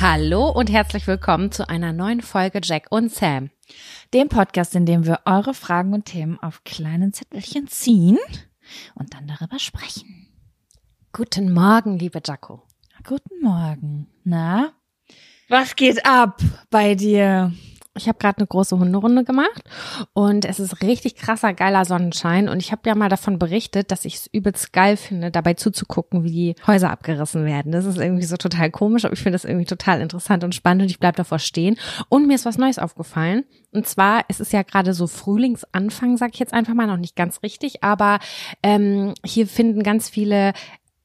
Hallo und herzlich willkommen zu einer neuen Folge Jack und Sam. Dem Podcast, in dem wir eure Fragen und Themen auf kleinen Zettelchen ziehen und dann darüber sprechen. Guten Morgen, liebe Jaco. Guten Morgen. Na, was geht ab bei dir? Ich habe gerade eine große Hunderunde gemacht und es ist richtig krasser, geiler Sonnenschein. Und ich habe ja mal davon berichtet, dass ich es übelst geil finde, dabei zuzugucken, wie die Häuser abgerissen werden. Das ist irgendwie so total komisch, aber ich finde das irgendwie total interessant und spannend und ich bleib davor stehen. Und mir ist was Neues aufgefallen. Und zwar, es ist ja gerade so Frühlingsanfang, sag ich jetzt einfach mal, noch nicht ganz richtig, aber ähm, hier finden ganz viele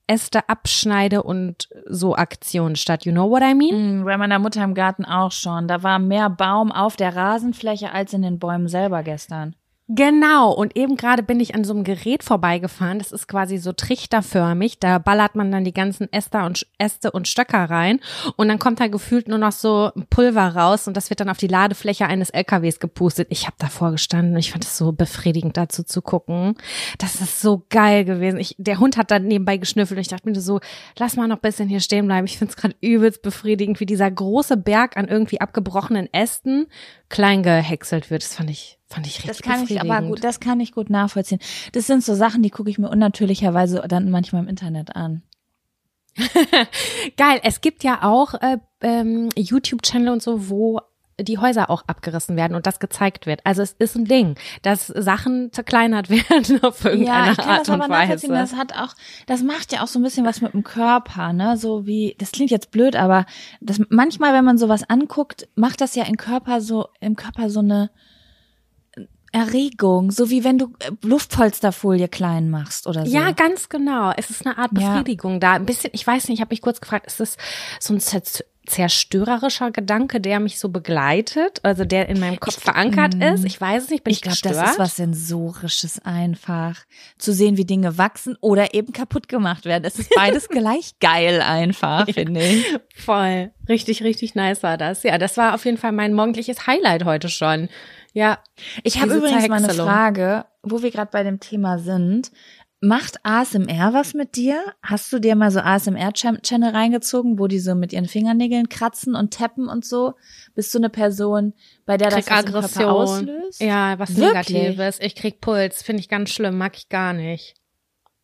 Äste abschneide und so Aktionen statt. You know what I mean? Mm, bei meiner Mutter im Garten auch schon. Da war mehr Baum auf der Rasenfläche als in den Bäumen selber gestern. Genau, und eben gerade bin ich an so einem Gerät vorbeigefahren, das ist quasi so trichterförmig, da ballert man dann die ganzen Äste und, Äste und Stöcker rein und dann kommt da gefühlt nur noch so Pulver raus und das wird dann auf die Ladefläche eines LKWs gepustet. Ich habe davor gestanden ich fand es so befriedigend dazu zu gucken. Das ist so geil gewesen. Ich, der Hund hat dann nebenbei geschnüffelt und ich dachte mir so, lass mal noch bisschen hier stehen bleiben. Ich finde es gerade übelst befriedigend, wie dieser große Berg an irgendwie abgebrochenen Ästen klein gehäckselt wird. Das fand ich Fand ich richtig Das kann ich aber gut, das kann ich gut nachvollziehen. Das sind so Sachen, die gucke ich mir unnatürlicherweise dann manchmal im Internet an. Geil. Es gibt ja auch äh, ähm, YouTube-Channel und so, wo die Häuser auch abgerissen werden und das gezeigt wird. Also es ist ein Ding, dass Sachen zerkleinert werden auf irgendeine ja, ich kann Art das aber und Weise. Das hat auch, das macht ja auch so ein bisschen was mit dem Körper, ne? So wie, das klingt jetzt blöd, aber das manchmal, wenn man sowas anguckt, macht das ja im Körper so, im Körper so eine Erregung, so wie wenn du äh, Luftpolsterfolie klein machst oder so. Ja, ganz genau. Es ist eine Art Befriedigung ja. da. Ein bisschen, ich weiß nicht, ich habe mich kurz gefragt, ist das so ein zerstörerischer Gedanke, der mich so begleitet, also der in meinem Kopf ich, verankert ist. Ich weiß es nicht, bin ich, ich glaube, das ist was Sensorisches einfach. Zu sehen, wie Dinge wachsen oder eben kaputt gemacht werden. Es ist beides gleich geil einfach, finde ich. Voll. Richtig, richtig nice war das. Ja, das war auf jeden Fall mein morgendliches Highlight heute schon. Ja. Ich habe übrigens mal eine Frage, wo wir gerade bei dem Thema sind. Macht ASMR was mit dir? Hast du dir mal so ASMR-Channel reingezogen, wo die so mit ihren Fingernägeln kratzen und tappen und so? Bist du eine Person, bei der das was Aggression. auslöst? Ja, was Wirklich? Negatives. Ich krieg Puls, finde ich ganz schlimm, mag ich gar nicht.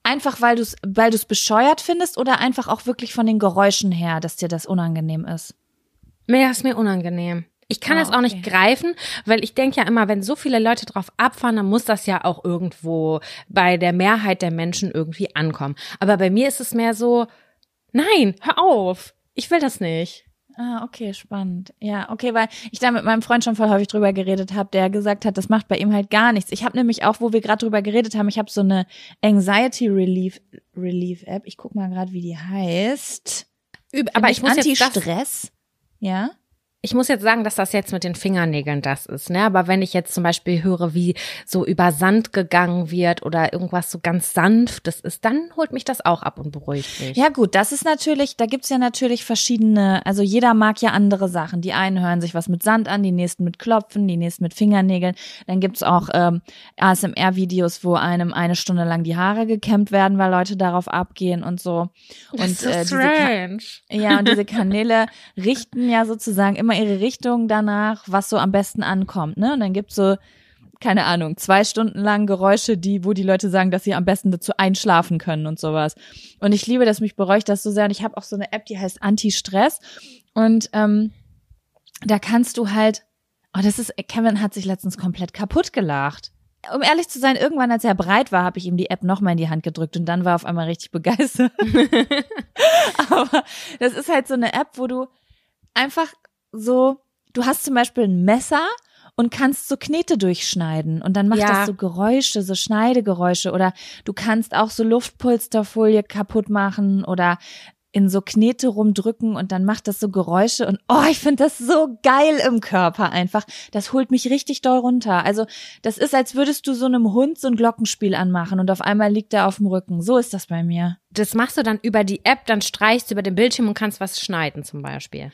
Einfach weil du es weil du's bescheuert findest oder einfach auch wirklich von den Geräuschen her, dass dir das unangenehm ist? Mehr ist mir unangenehm. Ich kann oh, das auch okay. nicht greifen, weil ich denke ja immer, wenn so viele Leute drauf abfahren, dann muss das ja auch irgendwo bei der Mehrheit der Menschen irgendwie ankommen. Aber bei mir ist es mehr so, nein, hör auf, ich will das nicht. Ah, okay, spannend. Ja, okay, weil ich da mit meinem Freund schon voll häufig drüber geredet habe, der gesagt hat, das macht bei ihm halt gar nichts. Ich habe nämlich auch, wo wir gerade drüber geredet haben, ich habe so eine Anxiety Relief Relief App. Ich guck mal gerade, wie die heißt. Aber ich muss jetzt das, Anti-Stress. Ja. Ich muss jetzt sagen, dass das jetzt mit den Fingernägeln das ist, ne? Aber wenn ich jetzt zum Beispiel höre, wie so über Sand gegangen wird oder irgendwas so ganz sanftes ist, dann holt mich das auch ab und beruhigt mich. Ja gut, das ist natürlich, da gibt's ja natürlich verschiedene, also jeder mag ja andere Sachen. Die einen hören sich was mit Sand an, die nächsten mit Klopfen, die nächsten mit Fingernägeln. Dann gibt's auch ähm, ASMR-Videos, wo einem eine Stunde lang die Haare gekämmt werden, weil Leute darauf abgehen und so. Und Das ist so äh, diese Ka- strange. Ja, und diese Kanäle richten ja sozusagen immer ihre Richtung danach, was so am besten ankommt, ne? Und dann gibt's so, keine Ahnung, zwei Stunden lang Geräusche, die, wo die Leute sagen, dass sie am besten dazu einschlafen können und sowas. Und ich liebe das, mich beruhigt das so sehr. Und ich habe auch so eine App, die heißt Anti-Stress. Und ähm, da kannst du halt, oh, das ist, Kevin hat sich letztens komplett kaputt gelacht. Um ehrlich zu sein, irgendwann, als er breit war, habe ich ihm die App nochmal in die Hand gedrückt und dann war er auf einmal richtig begeistert. Aber das ist halt so eine App, wo du einfach so, du hast zum Beispiel ein Messer und kannst so Knete durchschneiden und dann macht Ja. das so Geräusche, so Schneidegeräusche oder du kannst auch so Luftpolsterfolie kaputt machen oder in so Knete rumdrücken und dann macht das so Geräusche und oh, ich finde das so geil im Körper einfach. Das holt mich richtig doll runter. Also das ist, als würdest du so einem Hund so ein Glockenspiel anmachen und auf einmal liegt er auf dem Rücken. So ist das bei mir. Das machst du dann über die App, dann streichst du über den Bildschirm und kannst was schneiden zum Beispiel.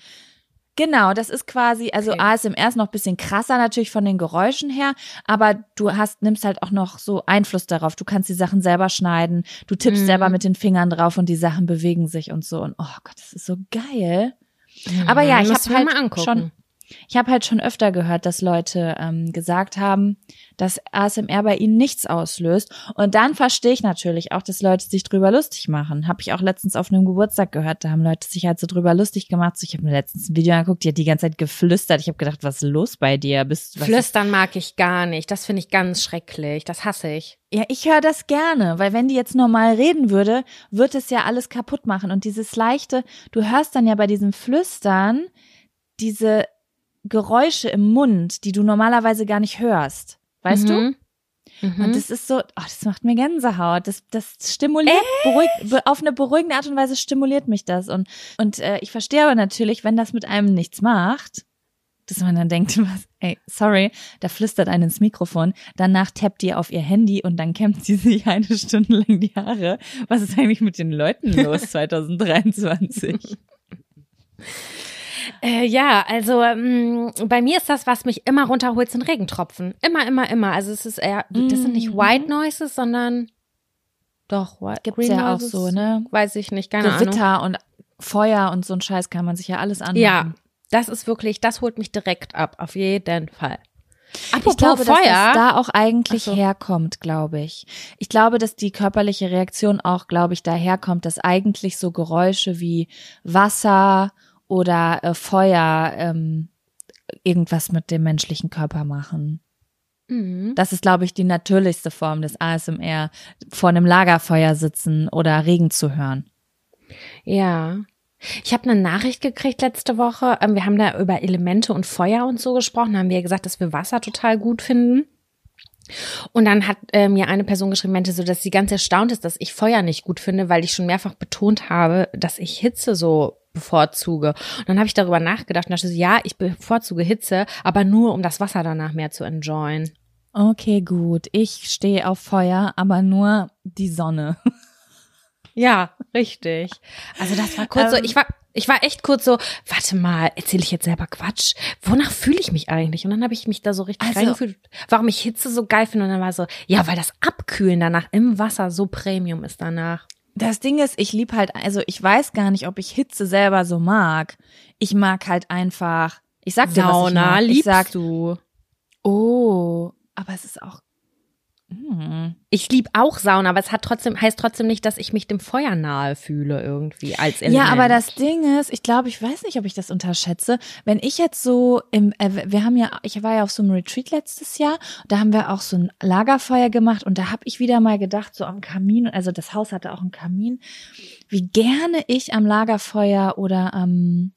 Genau, das ist quasi, also Okay. ASMR ist noch ein bisschen krasser natürlich von den Geräuschen her, aber du hast, nimmst halt auch noch so Einfluss darauf. Du kannst die Sachen selber schneiden, du tippst Mhm. selber mit den Fingern drauf und die Sachen bewegen sich und so. Und oh Gott, das ist so geil. Aber ja, ich habe halt mal angucken. schon, ich habe halt schon öfter gehört, dass Leute ähm, gesagt haben, dass ASMR bei ihnen nichts auslöst. Und dann verstehe ich natürlich auch, dass Leute sich drüber lustig machen. Habe ich auch letztens auf einem Geburtstag gehört, da haben Leute sich halt so drüber lustig gemacht. So, ich habe mir letztens ein Video angeguckt, die hat die ganze Zeit geflüstert. Ich habe gedacht, was ist los bei dir? Bist Flüstern mag ich gar nicht. Das finde ich ganz schrecklich. Das hasse ich. Ja, ich höre das gerne, weil wenn die jetzt normal reden würde, wird es ja alles kaputt machen. Und dieses leichte, du hörst dann ja bei diesem Flüstern diese Geräusche im Mund, die du normalerweise gar nicht hörst. Weißt du? Mhm. Mhm. Und das ist so, oh, das macht mir Gänsehaut. Das, das stimuliert, beruhigt, be- auf eine beruhigende Art und Weise stimuliert mich das. Und, und äh, ich verstehe aber natürlich, wenn das mit einem nichts macht, dass man dann denkt, was, ey, sorry, da flüstert einen ins Mikrofon, danach tappt ihr auf ihr Handy und dann kämmt sie sich eine Stunde lang die Haare. Was ist eigentlich mit den Leuten los 2023? Äh, ja, also ähm, bei mir ist das, was mich immer runterholt, sind Regentropfen. Immer, immer, immer. Also es ist eher, das sind nicht Mhm. White Noises, sondern doch, White, Gibt's Green ja auch Noises, so, ne? Weiß ich nicht, keine Ahnung. Gewitter und Feuer und so ein Scheiß kann man sich ja alles anmachen. Ja, das ist wirklich, das holt mich direkt ab, auf jeden Fall. Apropos Ich glaube, dass Feuer. das da auch eigentlich so. herkommt, glaube ich. Ich glaube, dass die körperliche Reaktion auch, glaube ich, daherkommt, dass eigentlich so Geräusche wie Wasser oder äh, Feuer ähm, irgendwas mit dem menschlichen Körper machen. Mhm. Das ist, glaube ich, die natürlichste Form des ASMR, vor einem Lagerfeuer sitzen oder Regen zu hören. Ja. Ich habe eine Nachricht gekriegt letzte Woche. Ähm, Wir haben da über Elemente und Feuer und so gesprochen. Da haben wir gesagt, dass wir Wasser total gut finden. Und dann hat äh, mir eine Person geschrieben, meinte so, dass sie ganz erstaunt ist, dass ich Feuer nicht gut finde, weil ich schon mehrfach betont habe, dass ich Hitze so bevorzuge. Und dann habe ich darüber nachgedacht und dachte so, ja, ich bevorzuge Hitze, aber nur, um das Wasser danach mehr zu enjoyen. Okay, gut. Ich stehe auf Feuer, aber nur die Sonne. Ja, richtig. Also das war kurz so, Ähm. ich war, ich war echt kurz so, warte mal, erzähle ich jetzt selber Quatsch? Wonach fühle ich mich eigentlich? Und dann habe ich mich da so richtig Also- reingefühlt, warum ich Hitze so geil finde. Und dann war so, ja, weil das Abkühlen danach im Wasser so Premium ist danach. Das Ding ist, ich lieb halt, also ich weiß gar nicht, ob ich Hitze selber so mag. Ich mag halt einfach, ich sag dir, was ich Sauna mag. Ich liebst sag, du. oh, aber es ist auch. Ich lieb auch Sauna, aber es hat trotzdem, heißt trotzdem nicht, dass ich mich dem Feuer nahe fühle irgendwie als Element. Ja, aber das Ding ist, ich glaube, ich weiß nicht, ob ich das unterschätze. Wenn ich jetzt so im, äh, wir haben ja, ich war ja auf so einem Retreat letztes Jahr, da haben wir auch so ein Lagerfeuer gemacht und da habe ich wieder mal gedacht, so am Kamin, also das Haus hatte auch einen Kamin, wie gerne ich am Lagerfeuer oder am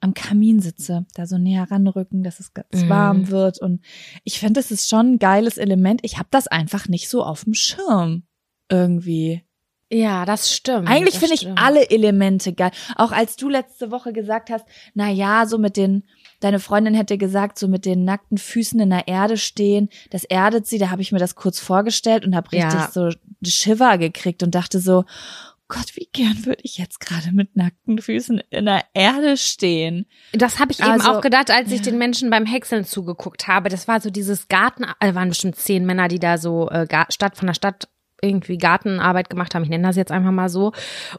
am Kamin sitze, da so näher ranrücken, dass es ganz Mhm. warm wird. Und ich finde, das ist schon ein geiles Element. Ich habe das einfach nicht so auf dem Schirm. Irgendwie. Ja, das stimmt. Eigentlich finde ich alle Elemente geil. Auch als du letzte Woche gesagt hast, na ja, so mit den, deine Freundin hätte gesagt, so mit den nackten Füßen in der Erde stehen, das erdet sie, da habe ich mir das kurz vorgestellt und habe richtig Ja. so Shiver gekriegt und dachte so, Gott, wie gern würde ich jetzt gerade mit nackten Füßen in der Erde stehen. Das habe ich eben Also, auch gedacht, als ich ja. den Menschen beim Häckseln zugeguckt habe. Das war so dieses Garten, äh, waren bestimmt zehn Männer, die da so äh, Stadt von der Stadt irgendwie Gartenarbeit gemacht haben. Ich nenne das jetzt einfach mal so.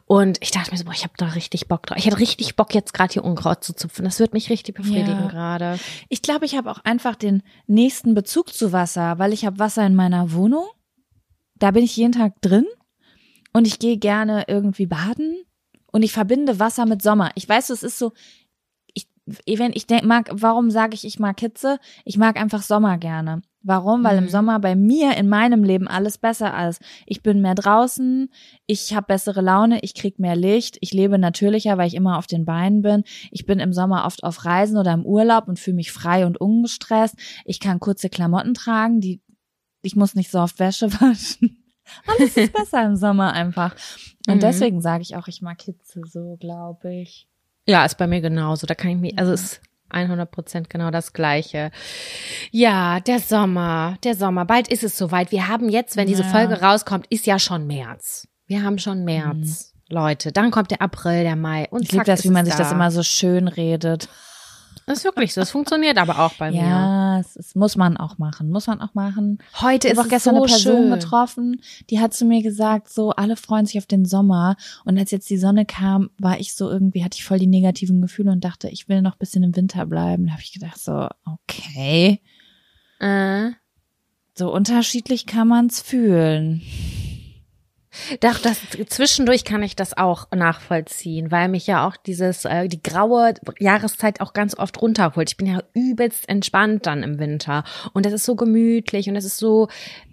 Und ich dachte mir so, boah, ich habe da richtig Bock drauf. Ich hätte richtig Bock, jetzt gerade hier Unkraut zu zupfen. Das wird mich richtig befriedigen Ja. gerade. Ich glaube, ich habe auch einfach den nächsten Bezug zu Wasser, weil ich habe Wasser in meiner Wohnung. Da bin ich jeden Tag drin und ich gehe gerne irgendwie baden und ich verbinde Wasser mit Sommer. Ich weiß, es ist so, ich, wenn ich denk, mag, warum sage ich, ich mag Hitze? Ich mag einfach Sommer gerne. Warum? Weil im Mhm. Sommer bei mir in meinem Leben alles besser ist. Ich bin mehr draußen, ich habe bessere Laune, ich krieg mehr Licht, ich lebe natürlicher, weil ich immer auf den Beinen bin. Ich bin im Sommer oft auf Reisen oder im Urlaub und fühle mich frei und ungestresst. Ich kann kurze Klamotten tragen, die ich muss nicht so oft Wäsche waschen. Alles ist besser im Sommer einfach. Und Mhm. deswegen sage ich auch, ich mag Hitze so, glaube ich. Ja, ist bei mir genauso. Da kann ich mich, also ist 100 Prozent genau das Gleiche. Ja, der Sommer, der Sommer. Bald ist es soweit. Wir haben jetzt, wenn diese Ja. Folge rauskommt, ist ja schon März. Wir haben schon März. Leute, dann kommt der April, der Mai und Mhm. Ich liebe das, wie man es sich das da. immer so schön redet. Das ist wirklich so. Es funktioniert aber auch bei mir. Ja, es, es muss man auch machen. Muss man auch machen. Heute Ich ist auch es gestern so eine Person schön. getroffen, die hat zu mir gesagt, so alle freuen sich auf den Sommer. Und als jetzt die Sonne kam, war ich so irgendwie, hatte ich voll die negativen Gefühle und dachte, ich will noch ein bisschen im Winter bleiben. Da habe ich gedacht, so, okay. Äh, So unterschiedlich kann man's fühlen. Doch, das zwischendurch kann ich das auch nachvollziehen, weil mich ja auch dieses äh, die graue Jahreszeit auch ganz oft runterholt. Ich bin ja übelst entspannt dann im Winter und es ist so gemütlich und es ist so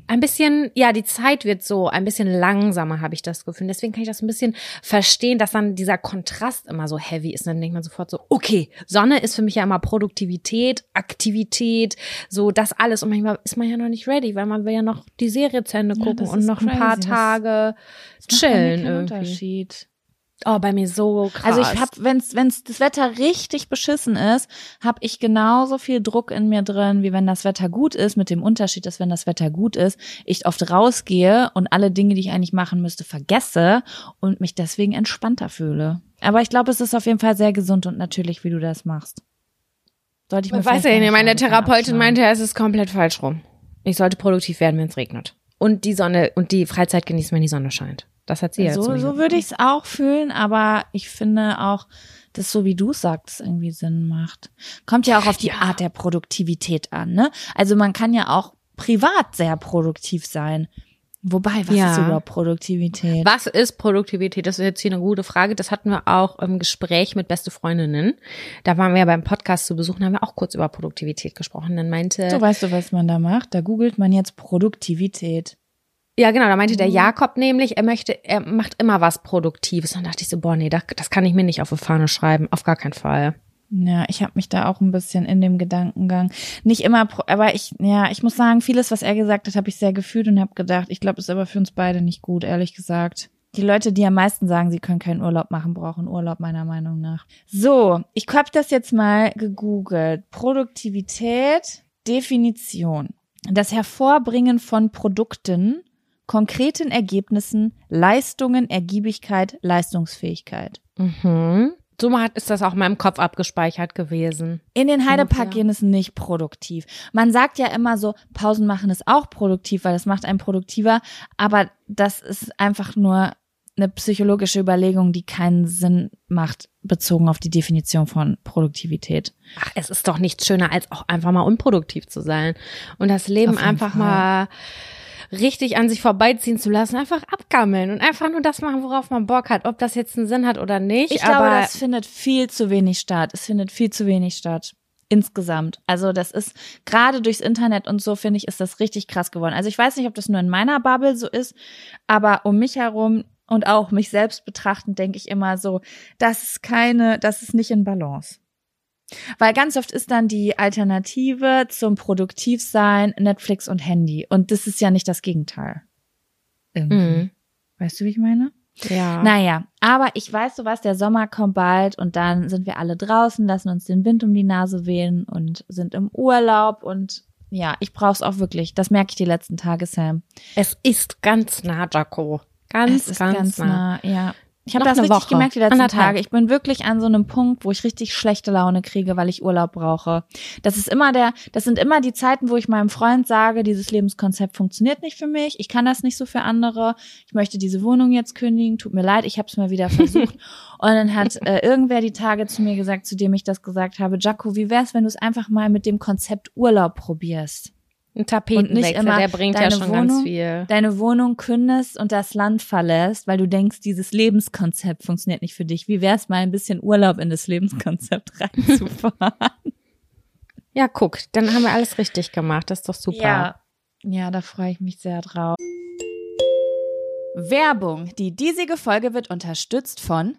ein bisschen, ja, die Zeit wird so ein bisschen langsamer, habe ich das Gefühl. Deswegen kann ich das ein bisschen verstehen, dass dann dieser Kontrast immer so heavy ist. Und dann denkt man sofort so, okay, Sonne ist für mich ja immer Produktivität, Aktivität, so das alles. Und manchmal ist man ja noch nicht ready, weil man will ja noch die Serie zu Ende Ja, gucken das und noch ein paar crazy. Tage Das chillen irgendwie. Unterschied. Oh, bei mir so krass. Also ich habe, wenn's wenn's das Wetter richtig beschissen ist, habe ich genauso viel Druck in mir drin, wie wenn das Wetter gut ist, mit dem Unterschied, dass wenn das Wetter gut ist, ich oft rausgehe und alle Dinge, die ich eigentlich machen müsste, vergesse und mich deswegen entspannter fühle. Aber ich glaube, es ist auf jeden Fall sehr gesund und natürlich, wie du das machst. Sollte ich mir Ich weiß ja nicht, meine Therapeutin meinte, es ist komplett falsch rum. Ich sollte produktiv werden, wenn es regnet. Und die Sonne und die Freizeit genießen, wenn die Sonne scheint. Das hat sie ja So, so würde ich es auch fühlen, aber ich finde auch, dass so wie du sagst, irgendwie Sinn macht. Kommt ja auch auf die Ja. Art der Produktivität an, ne? Also man kann ja auch privat sehr produktiv sein. Wobei, was Ja. ist überhaupt Produktivität? Was ist Produktivität? Das ist jetzt hier eine gute Frage. Das hatten wir auch im Gespräch mit beste Freundinnen. Da waren wir ja beim Podcast zu besuchen, haben wir auch kurz über Produktivität gesprochen. Dann meinte, So weißt du, was man da macht? Da googelt man jetzt Produktivität. Ja genau, da meinte der Mhm. Jakob nämlich, er möchte, er macht immer was Produktives. Und dann dachte ich so, boah, nee, das, das kann ich mir nicht auf die Fahne schreiben. Auf gar keinen Fall. Ja, ich habe mich da auch ein bisschen in dem Gedankengang. Nicht immer, aber ich, ja, ich muss sagen, vieles, was er gesagt hat, habe ich sehr gefühlt und habe gedacht, ich glaube, ist aber für uns beide nicht gut, ehrlich gesagt. Die Leute, die am meisten sagen, sie können keinen Urlaub machen, brauchen Urlaub, meiner Meinung nach. So, ich habe das jetzt mal gegoogelt. Produktivität, Definition. Das Hervorbringen von Produkten, konkreten Ergebnissen, Leistungen, Ergiebigkeit, Leistungsfähigkeit. Mhm. So hat, ist das auch in meinem Kopf abgespeichert gewesen. In den Heidepark gehen ist nicht produktiv. Man sagt ja immer so, Pausen machen ist auch produktiv, weil das macht einen produktiver. Aber das ist einfach nur eine psychologische Überlegung, die keinen Sinn macht, bezogen auf die Definition von Produktivität. Ach, es ist doch nichts schöner, als auch einfach mal unproduktiv zu sein. Und das Leben einfach Fall. mal richtig an sich vorbeiziehen zu lassen, einfach abgammeln und einfach nur das machen, worauf man Bock hat, ob das jetzt einen Sinn hat oder nicht. Ich aber glaube, das findet viel zu wenig statt. Es findet viel zu wenig statt. Insgesamt. Also das ist gerade durchs Internet und so, finde ich, ist das richtig krass geworden. Also ich weiß nicht, ob das nur in meiner Bubble so ist, aber um mich herum und auch mich selbst betrachtend denke ich immer so, das ist keine, das ist nicht in Balance. Weil ganz oft ist dann die Alternative zum Produktivsein Netflix und Handy. Und das ist ja nicht das Gegenteil. Irgendwie. Mhm. Weißt du, wie ich meine? Ja. Naja, aber ich weiß so was, der Sommer kommt bald und dann sind wir alle draußen, lassen uns den Wind um die Nase wehen und sind im Urlaub und ja, ich brauch's auch wirklich. Das merke ich die letzten Tage, Sam. Es ist ganz nah, Jaco. Ganz, es ist ganz, ganz nah. nah, ja. Ich habe das richtig Woche. gemerkt die letzten Anderthalb. Tage. Ich bin wirklich an so einem Punkt, wo ich richtig schlechte Laune kriege, weil ich Urlaub brauche. Das ist immer der, das sind immer die Zeiten, wo ich meinem Freund sage, dieses Lebenskonzept funktioniert nicht für mich. Ich kann das nicht so für andere. Ich möchte diese Wohnung jetzt kündigen. Tut mir leid, ich habe es mal wieder versucht. Und dann hat äh, irgendwer die Tage zu mir gesagt, zu dem ich das gesagt habe, Jaco, wie wär's, wenn du es einfach mal mit dem Konzept Urlaub probierst? Ein Tapetenwechsel, Und nicht immer der bringt ja deine schon ganz Wohnung, viel. deine Wohnung kündest und das Land verlässt, weil du denkst, dieses Lebenskonzept funktioniert nicht für dich. Wie wär's mal ein bisschen Urlaub in das Lebenskonzept reinzufahren? Ja, guck, dann haben wir alles richtig gemacht. Das ist doch super. Ja. Ja, da freue ich mich sehr drauf. Werbung. Die diesige Folge wird unterstützt von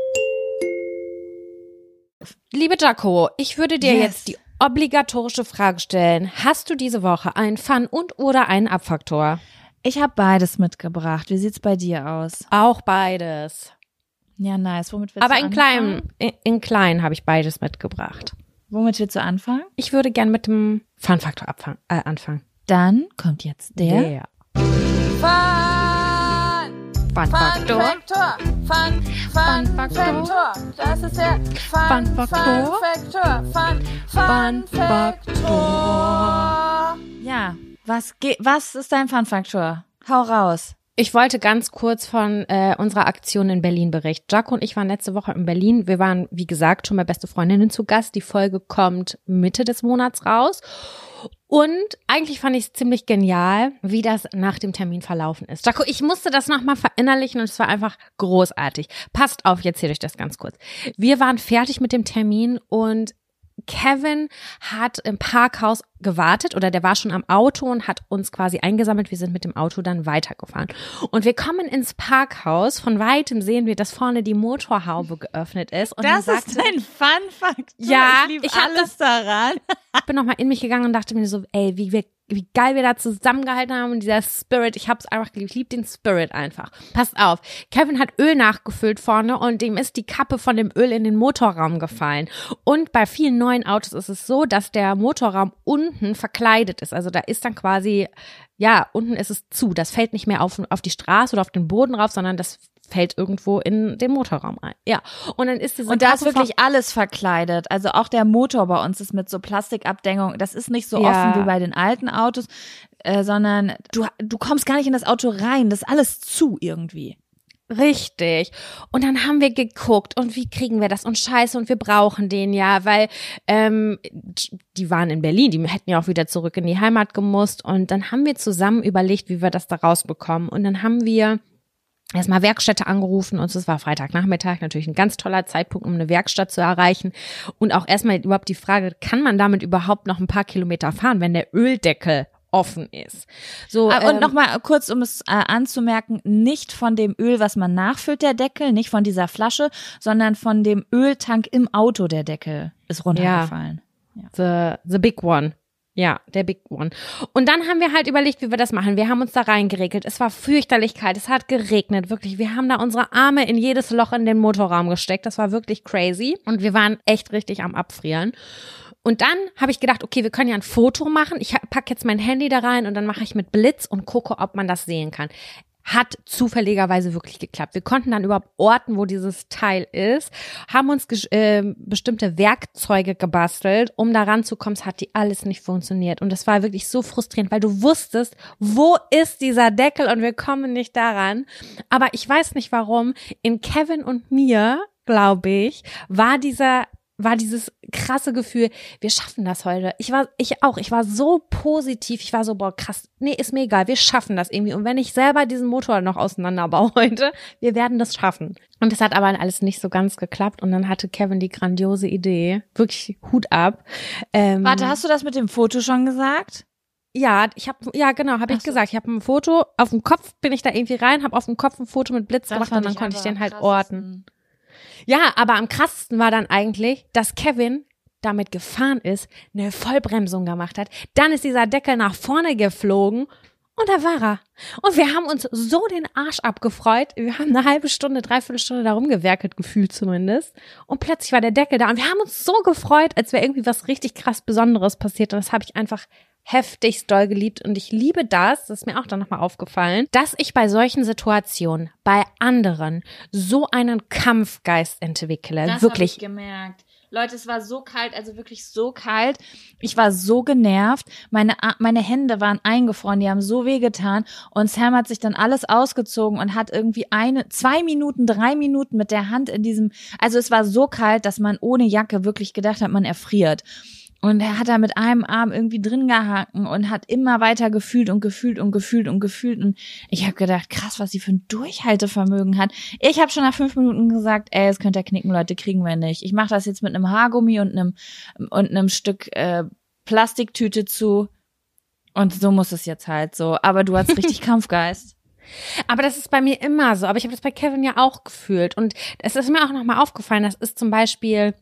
Liebe Jaco, ich würde dir Yes. jetzt die obligatorische Frage stellen. Hast du diese Woche einen Fun- und oder einen Abfaktor? Ich habe beides mitgebracht. Wie sieht's bei dir aus? Auch beides. Ja, nice. Womit willst Aber du in anfangen? klein, in, in klein habe ich beides mitgebracht. Womit willst du anfangen? Ich würde gern mit dem Fun-Faktor äh, anfangen. Dann kommt jetzt der. Fun Fun-Faktor. Faktor. Fun, Fun Fun Faktor. Faktor. Das ist der Fun, Fun Faktor. Faktor. Fun, Fun Fun Faktor. Ja, was ge was ist dein Fun-Faktor? Hau raus. Ich wollte ganz kurz von äh, unserer Aktion in Berlin berichten. Jaco und ich waren letzte Woche in Berlin. Wir waren, wie gesagt, schon bei beste Freundinnen zu Gast. Die Folge kommt Mitte des Monats raus. Und eigentlich fand ich es ziemlich genial, wie das nach dem Termin verlaufen ist. Jaco, ich musste das nochmal verinnerlichen und es war einfach großartig. Passt auf, ich erzähle euch das ganz kurz. Wir waren fertig mit dem Termin und Kevin hat im Parkhaus gewartet oder der war schon am Auto und hat uns quasi eingesammelt. Wir sind mit dem Auto dann weitergefahren. Und wir kommen ins Parkhaus. Von weitem sehen wir, dass vorne die Motorhaube geöffnet ist. Und das dann ist sagte, dein Fun-Faktor. Ja, ich ich alles daran. ich bin nochmal in mich gegangen und dachte mir so, ey, wie, wir, wie geil wir da zusammengehalten haben und dieser Spirit, ich hab's einfach geliebt, ich lieb den Spirit einfach. Passt auf, Kevin hat Öl nachgefüllt vorne und dem ist die Kappe von dem Öl in den Motorraum gefallen. Und bei vielen neuen Autos ist es so, dass der Motorraum unten verkleidet ist. Also da ist dann quasi, ja, unten ist es zu. Das fällt nicht mehr auf, auf die Straße oder auf den Boden rauf, sondern das fällt irgendwo in den Motorraum ein. Ja. Und dann ist diese Und da ist wirklich alles verkleidet. Also auch der Motor bei uns ist mit so Plastikabdeckung. Das ist nicht so Ja. offen wie bei den alten Autos, äh, sondern du, du kommst gar nicht in das Auto rein. Das ist alles zu irgendwie. Richtig. Und dann haben wir geguckt und wie kriegen wir das und scheiße und wir brauchen den ja, weil ähm, die waren in Berlin, die hätten ja auch wieder zurück in die Heimat gemusst und dann haben wir zusammen überlegt, wie wir das da rausbekommen und dann haben wir erstmal Werkstätte angerufen und es war Freitagnachmittag, natürlich ein ganz toller Zeitpunkt, um eine Werkstatt zu erreichen. Und auch erstmal überhaupt die Frage, kann man damit überhaupt noch ein paar Kilometer fahren, wenn der Öldeckel offen ist. So, Ah, Und ähm, nochmal kurz, um es äh, anzumerken, nicht von dem Öl, was man nachfüllt, der Deckel, nicht von dieser Flasche, sondern von dem Öltank im Auto, der Deckel ist runtergefallen. the, the big one. Ja, der Big One. Und dann haben wir halt überlegt, wie wir das machen. Wir haben uns da reingeregelt. Es war fürchterlich kalt. Es hat geregnet, wirklich. Wir haben da unsere Arme in jedes Loch in den Motorraum gesteckt. Das war wirklich crazy. Und wir waren echt richtig am Abfrieren. Und dann habe ich gedacht, okay, wir können ja ein Foto machen. Ich pack jetzt mein Handy da rein und dann mache ich mit Blitz und gucke, ob man das sehen kann. Hat zufälligerweise wirklich geklappt. Wir konnten dann überhaupt orten, wo dieses Teil ist, haben uns äh, bestimmte Werkzeuge gebastelt, um da ranzukommen. Es hat die alles nicht funktioniert. Und das war wirklich so frustrierend, weil du wusstest, wo ist dieser Deckel und wir kommen nicht daran. Aber ich weiß nicht warum. In Kevin und mir, glaube ich, war dieser war dieses krasse Gefühl, wir schaffen das heute. Ich war, ich auch, ich war so positiv, ich war so, boah, krass, nee, ist mir egal, wir schaffen das irgendwie. Und wenn ich selber diesen Motor noch auseinanderbaue heute, wir werden das schaffen. Und das hat aber alles nicht so ganz geklappt. Und dann hatte Kevin die grandiose Idee, wirklich Hut ab. Ähm, Warte, hast du das mit dem Foto schon gesagt? ja, ich habe, ja genau, habe ich so. gesagt. Ich habe ein Foto auf dem Kopf, bin ich da irgendwie rein, habe auf dem Kopf ein Foto mit Blitz Das gemacht und dann konnte ich den halt am orten. Ja, aber am krassesten war dann eigentlich, dass Kevin damit gefahren ist, eine Vollbremsung gemacht hat. Dann ist dieser Deckel nach vorne geflogen und da war er. Und wir haben uns so den Arsch abgefreut. Wir haben eine halbe Stunde, dreiviertel Stunde da rumgewerkelt, gefühlt zumindest. Und plötzlich war der Deckel da und wir haben uns so gefreut, als wäre irgendwie was richtig krass Besonderes passiert. Und das habe ich einfach heftigst doll geliebt. Und ich liebe das, das ist mir auch dann nochmal aufgefallen, dass ich bei solchen Situationen, bei anderen, so einen Kampfgeist entwickle. Das Wirklich. Hab ich gemerkt. Leute, es war so kalt, also wirklich so kalt. Ich war so genervt. Meine, meine Hände waren eingefroren, die haben so wehgetan. Und Sam hat sich dann alles ausgezogen und hat irgendwie eine, zwei Minuten, drei Minuten mit der Hand in diesem, also es war so kalt, dass man ohne Jacke wirklich gedacht hat, man erfriert. Und er hat da mit einem Arm irgendwie drin gehaken und hat immer weiter gefühlt und gefühlt und gefühlt und gefühlt. Und ich habe gedacht, krass, was sie für ein Durchhaltevermögen hat. Ich habe schon nach fünf Minuten gesagt, ey, es könnte er knicken, Leute, kriegen wir nicht. Ich mache das jetzt mit einem Haargummi und einem und einem Stück äh, Plastiktüte zu. Und so muss es jetzt halt so. Aber du hast richtig Kampfgeist. Aber das ist bei mir immer so. Aber ich habe das bei Kevin ja auch gefühlt. Und es ist mir auch nochmal aufgefallen, das ist zum Beispiel,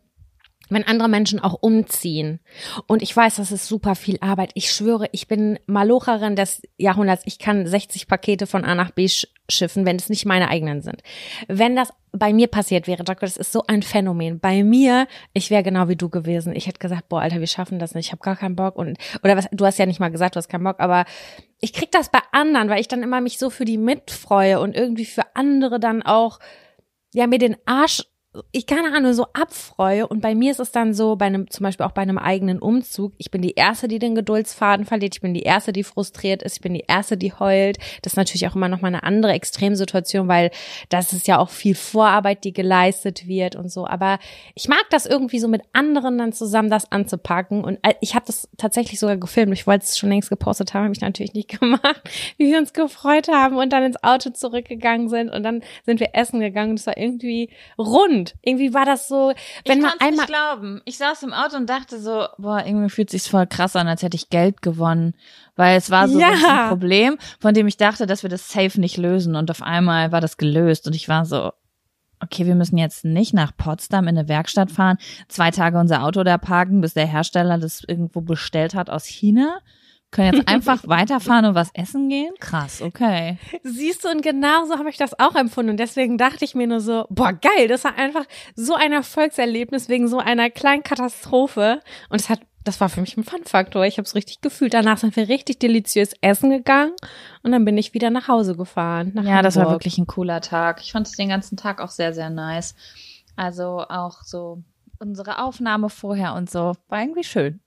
wenn andere Menschen auch umziehen. Und ich weiß, das ist super viel Arbeit. Ich schwöre, ich bin Malocherin des Jahrhunderts. Ich kann 60 Pakete von A nach B sch- schiffen, wenn es nicht meine eigenen sind. Wenn das bei mir passiert wäre, Jaco, das ist so ein Phänomen. Bei mir, ich wäre genau wie du gewesen. Ich hätte gesagt, boah, Alter, wir schaffen das nicht. Ich habe gar keinen Bock. Und oder was? Du hast ja nicht mal gesagt, du hast keinen Bock, aber ich krieg das bei anderen, weil ich dann immer mich so für die mitfreue und irgendwie für andere dann auch ja mir den Arsch ich keine Ahnung, so abfreue. Und bei mir ist es dann so, bei einem, zum Beispiel auch bei einem eigenen Umzug, ich bin die Erste, die den Geduldsfaden verliert, ich bin die Erste, die frustriert ist, ich bin die Erste, die heult. Das ist natürlich auch immer noch mal eine andere Extremsituation, weil das ist ja auch viel Vorarbeit, die geleistet wird und so. Aber ich mag das irgendwie so mit anderen dann zusammen das anzupacken. Und äh, ich habe das tatsächlich sogar gefilmt. Ich wollte es schon längst gepostet haben, habe ich natürlich nicht gemacht, wie wir uns gefreut haben und dann ins Auto zurückgegangen sind und dann sind wir essen gegangen. Das war irgendwie rund. Irgendwie war das so, wenn ich man einmal nicht glauben. Ich saß im Auto und dachte so, boah, irgendwie fühlt sich's voll krass an, als hätte ich Geld gewonnen. Weil es war so Ja. ein Problem, von dem ich dachte, dass wir das safe nicht lösen. Und auf einmal war das gelöst. Und ich war so, okay, wir müssen jetzt nicht nach Potsdam in eine Werkstatt fahren, zwei Tage unser Auto da parken, bis der Hersteller das irgendwo bestellt hat aus China. Können jetzt einfach weiterfahren und was essen gehen? Krass, okay. Siehst du, und genau so habe ich das auch empfunden. Und deswegen dachte ich mir nur so, boah, geil, das war einfach so ein Erfolgserlebnis wegen so einer kleinen Katastrophe. Und es hat, das war für mich ein Fun-Faktor. Ich habe es richtig gefühlt. Danach sind wir richtig deliziös essen gegangen und dann bin ich wieder nach Hause gefahren. Nach Ja, das war Hamburg. wirklich ein cooler Tag. Ich fand es den ganzen Tag auch sehr, sehr nice. Also auch so unsere Aufnahme vorher und so. War irgendwie schön.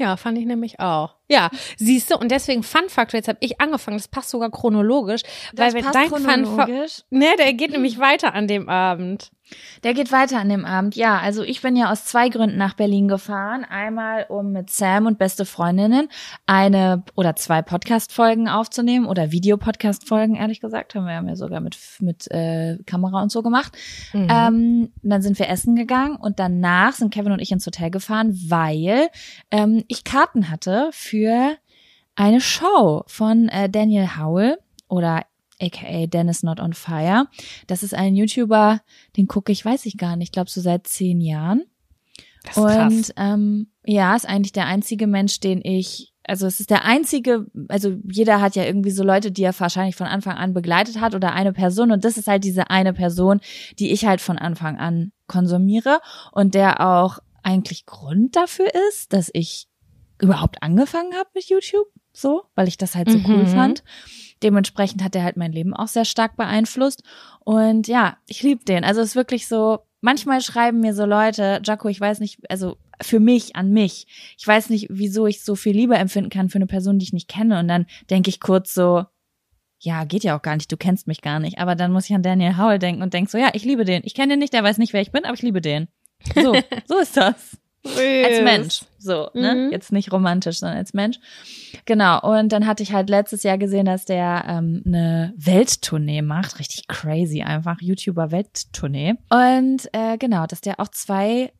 Ja, fand ich nämlich auch. Ja, siehst du, und deswegen Fun-Faktor, jetzt habe ich angefangen, das passt sogar chronologisch, weil wenn dein Fun chronologisch. Ne, der geht nämlich weiter an dem Abend. Der geht weiter an dem Abend. Ja, also ich bin ja aus zwei Gründen nach Berlin gefahren. Einmal, um mit Sam und beste Freundinnen eine oder zwei Podcast-Folgen aufzunehmen oder Videopodcast-Folgen, ehrlich gesagt. Haben wir ja sogar mit, mit äh, Kamera und so gemacht. Mhm. Ähm, dann sind wir essen gegangen und danach sind Kevin und ich ins Hotel gefahren, weil ähm, ich Karten hatte für eine Show von äh, Daniel Howell oder aka Dennis Not on Fire. Das ist ein YouTuber, den gucke ich, weiß ich gar nicht, ich glaube so seit zehn Jahren. Das ist krass. Und ähm, ja, ist eigentlich der einzige Mensch, den ich, also es ist der einzige, also jeder hat ja irgendwie so Leute, die er wahrscheinlich von Anfang an begleitet hat oder eine Person und das ist halt diese eine Person, die ich halt von Anfang an konsumiere und der auch eigentlich Grund dafür ist, dass ich überhaupt angefangen habe mit YouTube, so, weil ich das halt so cool Mhm. fand. Dementsprechend hat er halt mein Leben auch sehr stark beeinflusst. Und ja, ich liebe den. Also es ist wirklich so, manchmal schreiben mir so Leute, Jaco, ich weiß nicht, also für mich, an mich, ich weiß nicht, wieso ich so viel Liebe empfinden kann für eine Person, die ich nicht kenne. Und dann denke ich kurz so, ja, geht ja auch gar nicht, du kennst mich gar nicht. Aber dann muss ich an Daniel Howell denken und denk so, ja, ich liebe den. Ich kenne den nicht, der weiß nicht, wer ich bin, aber ich liebe den. So, so ist das. Als Mensch. So, ne? Mhm. Jetzt nicht romantisch, sondern als Mensch. Genau. Und dann hatte ich halt letztes Jahr gesehen, dass der ähm, eine Welttournee macht. Richtig crazy einfach. YouTuber-Welttournee. Und äh, genau, dass der auch zwei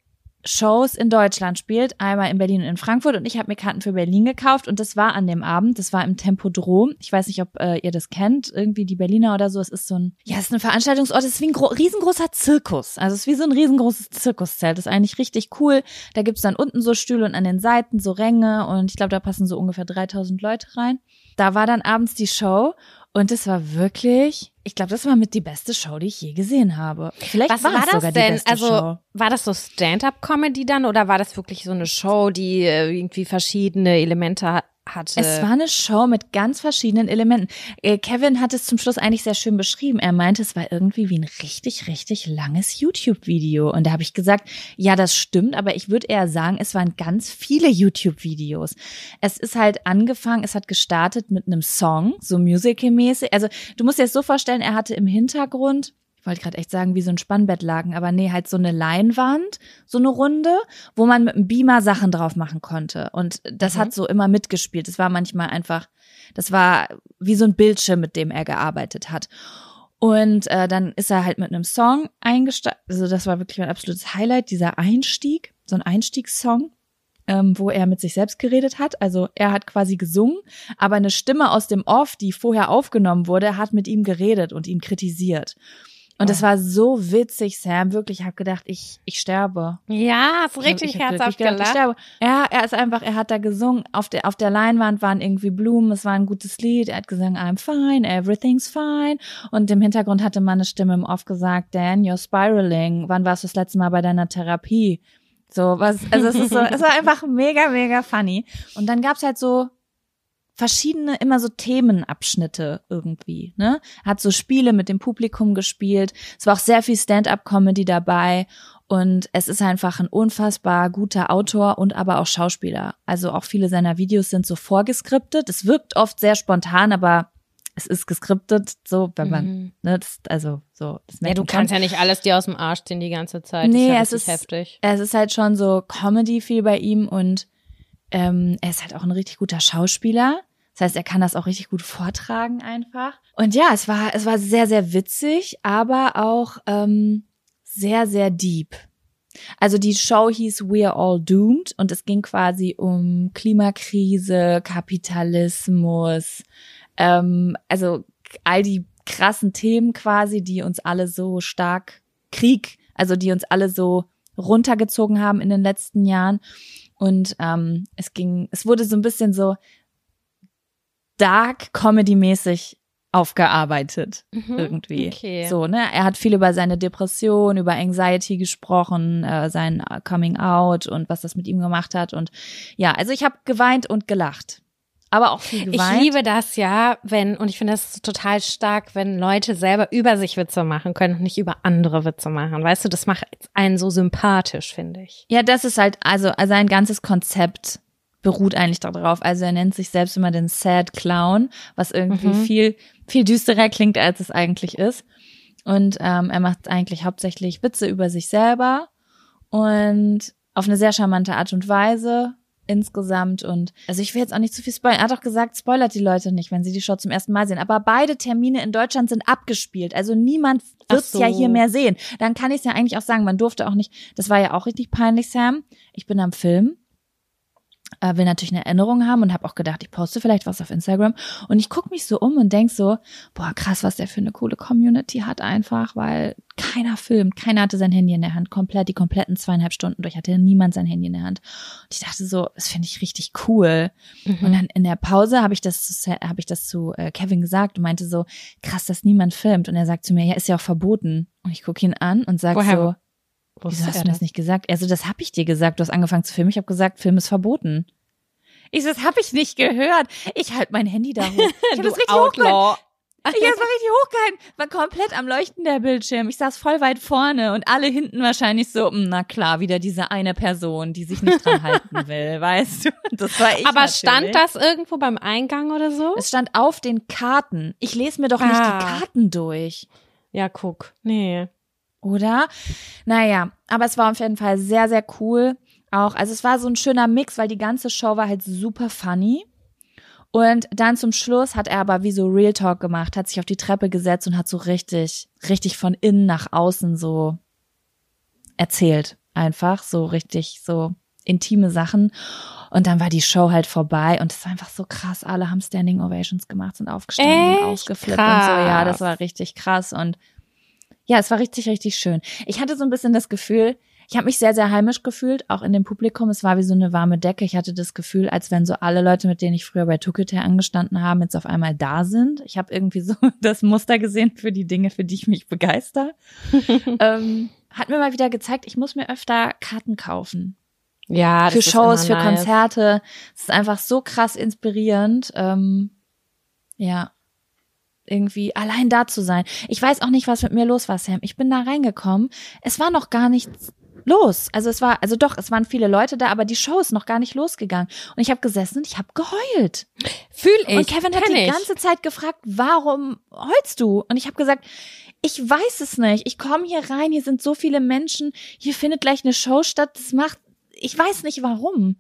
Shows in Deutschland spielt, einmal in Berlin und in Frankfurt und ich habe mir Karten für Berlin gekauft und das war an dem Abend, das war im Tempodrom. Ich weiß nicht, ob äh, ihr das kennt, irgendwie die Berliner oder so. Es ist so ein, ja, es ist ein Veranstaltungsort, es ist wie ein gro riesengroßer Zirkus. Also es ist wie so ein riesengroßes Zirkuszelt. Das ist eigentlich richtig cool. Da gibt's dann unten so Stühle und an den Seiten so Ränge und ich glaube, da passen so ungefähr 3000 Leute rein. Da war dann abends die Show und es war wirklich, ich glaube, das war mit die beste Show, die ich je gesehen habe. Vielleicht Was war, war es sogar das denn? die beste Also Show. war das so Stand-up-Comedy dann oder war das wirklich so eine Show, die äh, irgendwie verschiedene Elemente ha- hatte? Es war eine Show mit ganz verschiedenen Elementen. Äh, Kevin hat es zum Schluss eigentlich sehr schön beschrieben. Er meinte, es war irgendwie wie ein richtig, richtig langes YouTube-Video. Und da habe ich gesagt, ja, das stimmt, aber ich würde eher sagen, es waren ganz viele YouTube-Videos. Es ist halt angefangen, es hat gestartet mit einem Song, so musical-mäßig. Also du musst dir das so vorstellen, er hatte im Hintergrund ich wollte gerade echt sagen, wie so ein Spannbett lagen, aber nee, halt so eine Leinwand, so eine Runde, wo man mit einem Beamer Sachen drauf machen konnte. Und das Mhm. hat so immer mitgespielt. Es war manchmal einfach, das war wie so ein Bildschirm, mit dem er gearbeitet hat. Und äh, dann ist er halt mit einem Song eingestiegen. Also das war wirklich mein absolutes Highlight, dieser Einstieg, so ein Einstiegssong, ähm, wo er mit sich selbst geredet hat. Also er hat quasi gesungen, aber eine Stimme aus dem Off, die vorher aufgenommen wurde, hat mit ihm geredet und ihn kritisiert. Und das war so witzig, Sam. Wirklich, ich habe gedacht, ich, ich sterbe. ja, ist Ich richtig ich herzhaft gedacht, ich sterbe. Ja, er ist einfach, er hat da gesungen. Auf der, auf der Leinwand waren irgendwie Blumen, es war ein gutes Lied. Er hat gesagt, I'm fine, everything's fine. Und im Hintergrund hatte man eine Stimme im Off gesagt, Dan, you're spiraling. Wann warst du das letzte Mal bei deiner Therapie? So, was, also es ist so, es war einfach mega, mega funny. Und dann gab's halt so verschiedene, immer so Themenabschnitte irgendwie, ne? Hat so Spiele mit dem Publikum gespielt. Es war auch sehr viel Stand-up-Comedy dabei. Und es ist einfach ein unfassbar guter Autor und aber auch Schauspieler. Also auch viele seiner Videos sind so vorgeskriptet. Es wirkt oft sehr spontan, aber es ist geskriptet, so, wenn man, Mhm. ne, das, also, so, das Ja, du kannst schon. ja nicht alles dir aus dem Arsch ziehen die ganze Zeit. Nee, das es ist ja ist- richtig heftig. Es ist halt schon so Comedy viel bei ihm und ähm, er ist halt auch ein richtig guter Schauspieler. Das heißt, er kann das auch richtig gut vortragen einfach. Und ja, es war, es war sehr, sehr witzig, aber auch ähm, sehr, sehr deep. Also die Show hieß We're All Doomed und es ging quasi um Klimakrise, Kapitalismus, ähm, also all die krassen Themen quasi, die uns alle so stark Krieg, also die uns alle so runtergezogen haben in den letzten Jahren. Und ähm, es ging, es wurde so ein bisschen so dark Comedy-mäßig aufgearbeitet irgendwie. Mhm. Okay. So, ne? Er hat viel über seine Depression, über Anxiety gesprochen, äh, sein äh, Coming Out und was das mit ihm gemacht hat. Und ja, also ich habe geweint und gelacht. Aber auch viel Ich geweint. liebe das ja, wenn, und ich finde das total stark, wenn Leute selber über sich Witze machen können und nicht über andere Witze machen. Weißt du, das macht einen so sympathisch, finde ich. Ja, das ist halt, also sein ganzes Konzept beruht eigentlich darauf. Also er nennt sich selbst immer den Sad Clown, was irgendwie Mhm. viel, viel düsterer klingt, als es eigentlich ist. Und ähm, er macht eigentlich hauptsächlich Witze über sich selber und auf eine sehr charmante Art und Weise insgesamt. Und also ich will jetzt auch nicht zu viel spoilern. Er hat auch gesagt, spoilert die Leute nicht, wenn sie die Show zum ersten Mal sehen. Aber beide Termine in Deutschland sind abgespielt. Also niemand wird es so. ja hier mehr sehen. Dann kann ich es ja eigentlich auch sagen, man durfte auch nicht, das war ja auch richtig peinlich, Sam. Ich bin am Film äh, will natürlich eine Erinnerung haben und habe auch gedacht, ich poste vielleicht was auf Instagram und ich guck mich so um und denk so, boah, krass, was der für eine coole Community hat einfach, weil keiner filmt, keiner hatte sein Handy in der Hand, komplett die kompletten zweieinhalb Stunden durch, hatte niemand sein Handy in der Hand. Und ich dachte so, das finde ich richtig cool. Und dann in der Pause habe ich das zu, habe ich das zu äh, Kevin gesagt und meinte so, krass, dass niemand filmt. Und er sagt zu mir, ja, ist ja auch verboten. Und ich gucke ihn an und sag Woher so, Wusste Wieso hast du das nicht gesagt? Also, das habe ich dir gesagt. Du hast angefangen zu filmen. Ich habe gesagt, Film ist verboten. Ich so, das habe ich nicht gehört. Ich halt mein Handy da hoch. Ich habe das richtig hochgehalten. Ich habe das richtig hochgehalten. War komplett am Leuchten der Bildschirm. Ich saß voll weit vorne und alle hinten wahrscheinlich so, "Hm, na klar, wieder diese eine Person, die sich nicht dran halten will, weißt du? Das war ich Aber natürlich. stand das irgendwo beim Eingang oder so? Es stand auf den Karten. Ich lese mir doch nicht Ah. die Karten durch. Ja, guck. Nee. Oder? Naja, aber es war auf jeden Fall sehr, sehr cool. Auch, also es war so ein schöner Mix, weil die ganze Show war halt super funny. Und dann zum Schluss hat er aber wie so Real Talk gemacht, hat sich auf die Treppe gesetzt und hat so richtig, richtig von innen nach außen so erzählt. Einfach so richtig, so intime Sachen. Und dann war die Show halt vorbei und es war einfach so krass. Alle haben Standing Ovations gemacht, sind aufgestanden, Echt? sind ausgeflippt und so. Ja, das Krass. war richtig krass und ja, es war richtig, richtig schön. Ich hatte so ein bisschen das Gefühl, ich habe mich sehr, sehr heimisch gefühlt, auch in dem Publikum. Es war wie so eine warme Decke. Ich hatte das Gefühl, als wenn so alle Leute, mit denen ich früher bei Tukete angestanden haben, jetzt auf einmal da sind. Ich habe irgendwie so das Muster gesehen für die Dinge, für die ich mich begeister. ähm, hat mir mal wieder gezeigt, ich muss mir öfter Karten kaufen Ja, das für ist Shows, für nice. Konzerte. Es ist einfach so krass inspirierend. Ähm, ja, irgendwie allein da zu sein. Ich weiß auch nicht, was mit mir los war, Sam. Ich bin da reingekommen. Es war noch gar nichts los. Also es war, also doch, es waren viele Leute da, aber die Show ist noch gar nicht losgegangen. Und ich habe gesessen und ich habe geheult. Fühl ich. und Kevin hat die ich. ganze Zeit gefragt, warum heulst du? Und ich habe gesagt, ich weiß es nicht. Ich komme hier rein, hier sind so viele Menschen, hier findet gleich eine Show statt. Das macht, ich weiß nicht warum.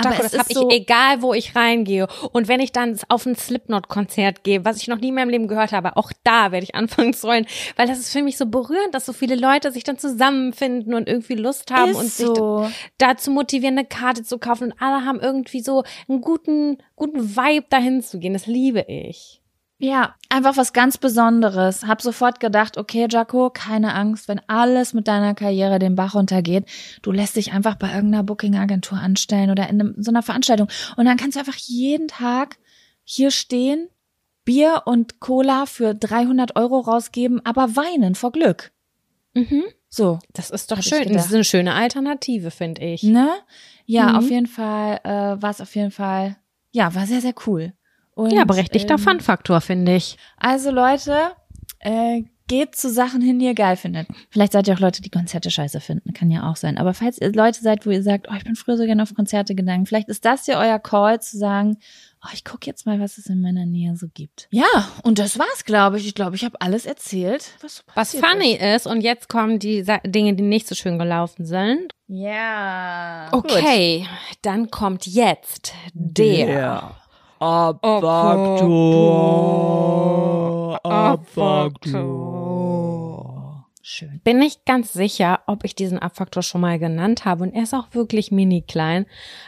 Aber Jaco, es das habe ich, so, egal wo ich reingehe. Und wenn ich dann auf ein Slipknot-Konzert gehe, was ich noch nie in meinem Leben gehört habe, auch da werde ich anfangen zu heulen, weil das ist für mich so berührend, dass so viele Leute sich dann zusammenfinden und irgendwie Lust haben ist und sich so. dazu motivieren, eine Karte zu kaufen. Und alle haben irgendwie so einen guten, guten Vibe dahin zu gehen. Das liebe ich. Ja, einfach was ganz Besonderes. Hab sofort gedacht, okay, Jaco, keine Angst, wenn alles mit deiner Karriere den Bach runtergeht, du lässt dich einfach bei irgendeiner Booking-Agentur anstellen oder in einem, so einer Veranstaltung. Und dann kannst du einfach jeden Tag hier stehen, Bier und Cola für 300 Euro rausgeben, aber weinen vor Glück. Mhm. So, Das ist doch schön. Das ist eine schöne Alternative, finde ich. ne? Ja, Mhm. auf jeden Fall äh, war es auf jeden Fall, ja, war sehr, sehr cool. Und, Ja, berechtigter ähm, Fun-Faktor, finde ich. Also Leute, äh, geht zu Sachen hin, die ihr geil findet. Vielleicht seid ihr auch Leute, die Konzerte scheiße finden. Kann ja auch sein. Aber falls ihr Leute seid, wo ihr sagt, oh, ich bin früher so gerne auf Konzerte gegangen, vielleicht ist das ja euer Call zu sagen, oh, ich gucke jetzt mal, was es in meiner Nähe so gibt. Ja, und das war's, glaube ich. Ich glaube, ich habe alles erzählt. Was, so Was funny ist. ist, und jetzt kommen die Sa Dinge, die nicht so schön gelaufen sind. Ja. Okay, dann kommt jetzt der. Abfaktor. Abfaktor. Schön. Bin nicht ganz sicher, ob ich diesen Abfaktor schon mal genannt habe und er ist auch wirklich mini klein,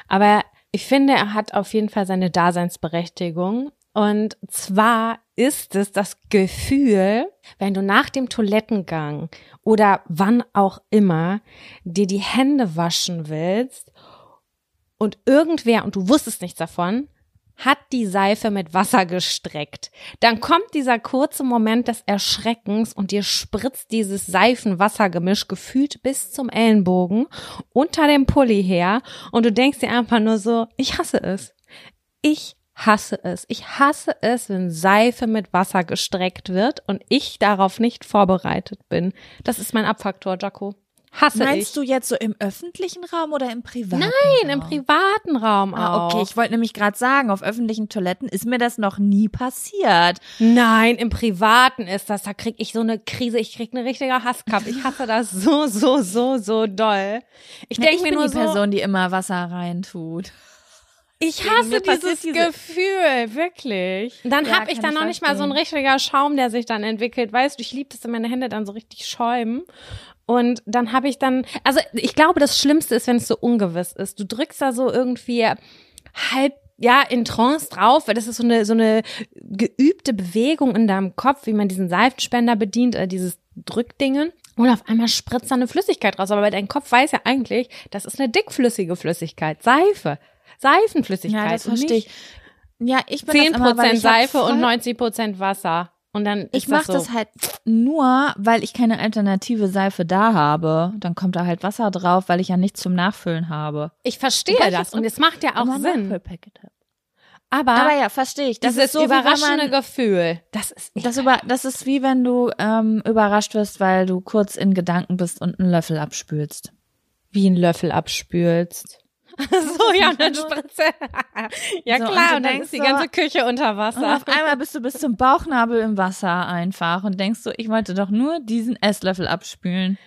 aber ich finde, er hat auf jeden Fall seine Daseinsberechtigung und zwar ist es das Gefühl, wenn du nach dem Toilettengang oder wann auch immer dir die Hände waschen willst und irgendwer, und du wusstest nichts davon, hat die Seife mit Wasser gestreckt. Dann kommt dieser kurze Moment des Erschreckens und dir spritzt dieses Seifenwassergemisch gefühlt bis zum Ellenbogen unter dem Pulli her und du denkst dir einfach nur so, ich hasse es. Ich hasse es. Ich hasse es, wenn Seife mit Wasser gestreckt wird und ich darauf nicht vorbereitet bin. Das ist mein Abfaktor, Jaco. Hasse Meinst ich. du jetzt so im öffentlichen Raum oder im privaten Nein, im Raum? privaten Raum Ah, auch. okay. Ich wollte nämlich gerade sagen, auf öffentlichen Toiletten ist mir das noch nie passiert. Nein, im Privaten ist das. Da krieg ich so eine Krise. Ich krieg eine richtige Hasskappe. Ich hasse das so, so, so, so doll. Ich denke ich mir bin nur die so, Person, die immer Wasser reintut. Ich hasse dieses diese- Gefühl, wirklich. Dann Ja, hab ich dann noch nicht mal so ein richtiger Schaum, der sich dann entwickelt. Weißt du, ich liebe das, wenn meine Hände dann so richtig schäumen. Und dann habe ich dann, also ich glaube, das Schlimmste ist, wenn es so ungewiss ist. Du drückst da so irgendwie halb ja, in Trance drauf, weil das ist so eine, so eine geübte Bewegung in deinem Kopf, wie man diesen Seifenspender bedient, äh, dieses Drückdingen. Und auf einmal spritzt da eine Flüssigkeit raus. Aber dein Kopf weiß ja eigentlich, das ist eine dickflüssige Flüssigkeit. Seife. Seifenflüssigkeit. Ja, das und verstehe ich. Ja, ich bin das 10% immer, weil ich Seife und voll- 90% Wasser. Und dann ist Ich mache das, das, so. halt nur, weil ich keine alternative Seife da habe. Dann kommt da halt Wasser drauf, weil ich ja nichts zum Nachfüllen habe. Ich verstehe ich das und es macht ja auch Immer Sinn. Aber, Aber ja, verstehe ich. Das ist so, überraschende man, Gefühl, das ist das, über, das ist wie wenn du ähm, überrascht wirst, weil du kurz in Gedanken bist und einen Löffel abspülst. wie ein Löffel abspülst. so, ja, und dann Spritze. ja, So, und klar, und dann denkst ist die so- ganze Küche unter Und Wasser. auf einmal bist du bis zum Bauchnabel im Wasser einfach und denkst so, ich wollte doch nur diesen Esslöffel abspülen.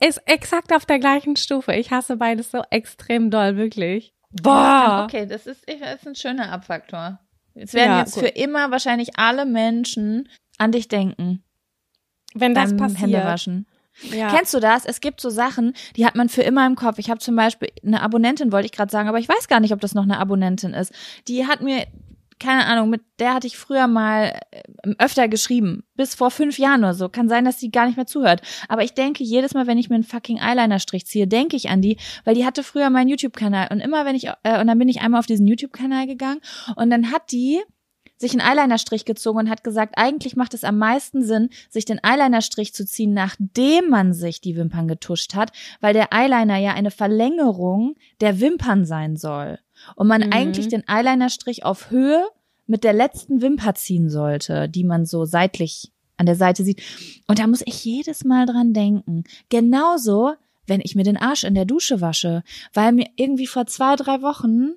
Ist exakt auf der gleichen Stufe. Ich hasse beides so extrem doll, wirklich. Boah. Okay, das ist, das ist ein schöner Abfaktor. Jetzt werden Ja, jetzt gut. für immer wahrscheinlich alle Menschen an dich denken Wenn das passiert. Händewaschen. Ja. Kennst du das? Es gibt so Sachen, die hat man für immer im Kopf. Ich habe zum Beispiel eine Abonnentin, wollte ich gerade sagen, aber ich weiß gar nicht, ob das noch eine Abonnentin ist. Die hat mir, keine Ahnung, mit der hatte ich früher mal äh, öfter geschrieben. Bis vor fünf Jahren oder so. Kann sein, dass sie gar nicht mehr zuhört. Aber ich denke jedes Mal, wenn ich mir einen fucking Eyeliner-Strich ziehe, denke ich an die, weil die hatte früher meinen YouTube-Kanal. Und immer wenn ich, äh, und dann bin ich einmal auf diesen YouTube-Kanal gegangen und dann hat die sich einen Eyelinerstrich gezogen und hat gesagt, eigentlich macht es am meisten Sinn, sich den Eyelinerstrich zu ziehen, nachdem man sich die Wimpern getuscht hat, weil der Eyeliner ja eine Verlängerung der Wimpern sein soll. Und man Mhm. eigentlich den Eyelinerstrich auf Höhe mit der letzten Wimper ziehen sollte, die man so seitlich an der Seite sieht. Und da muss ich jedes Mal dran denken. Genauso, wenn ich mir den Arsch in der Dusche wasche, weil mir irgendwie vor zwei, drei Wochen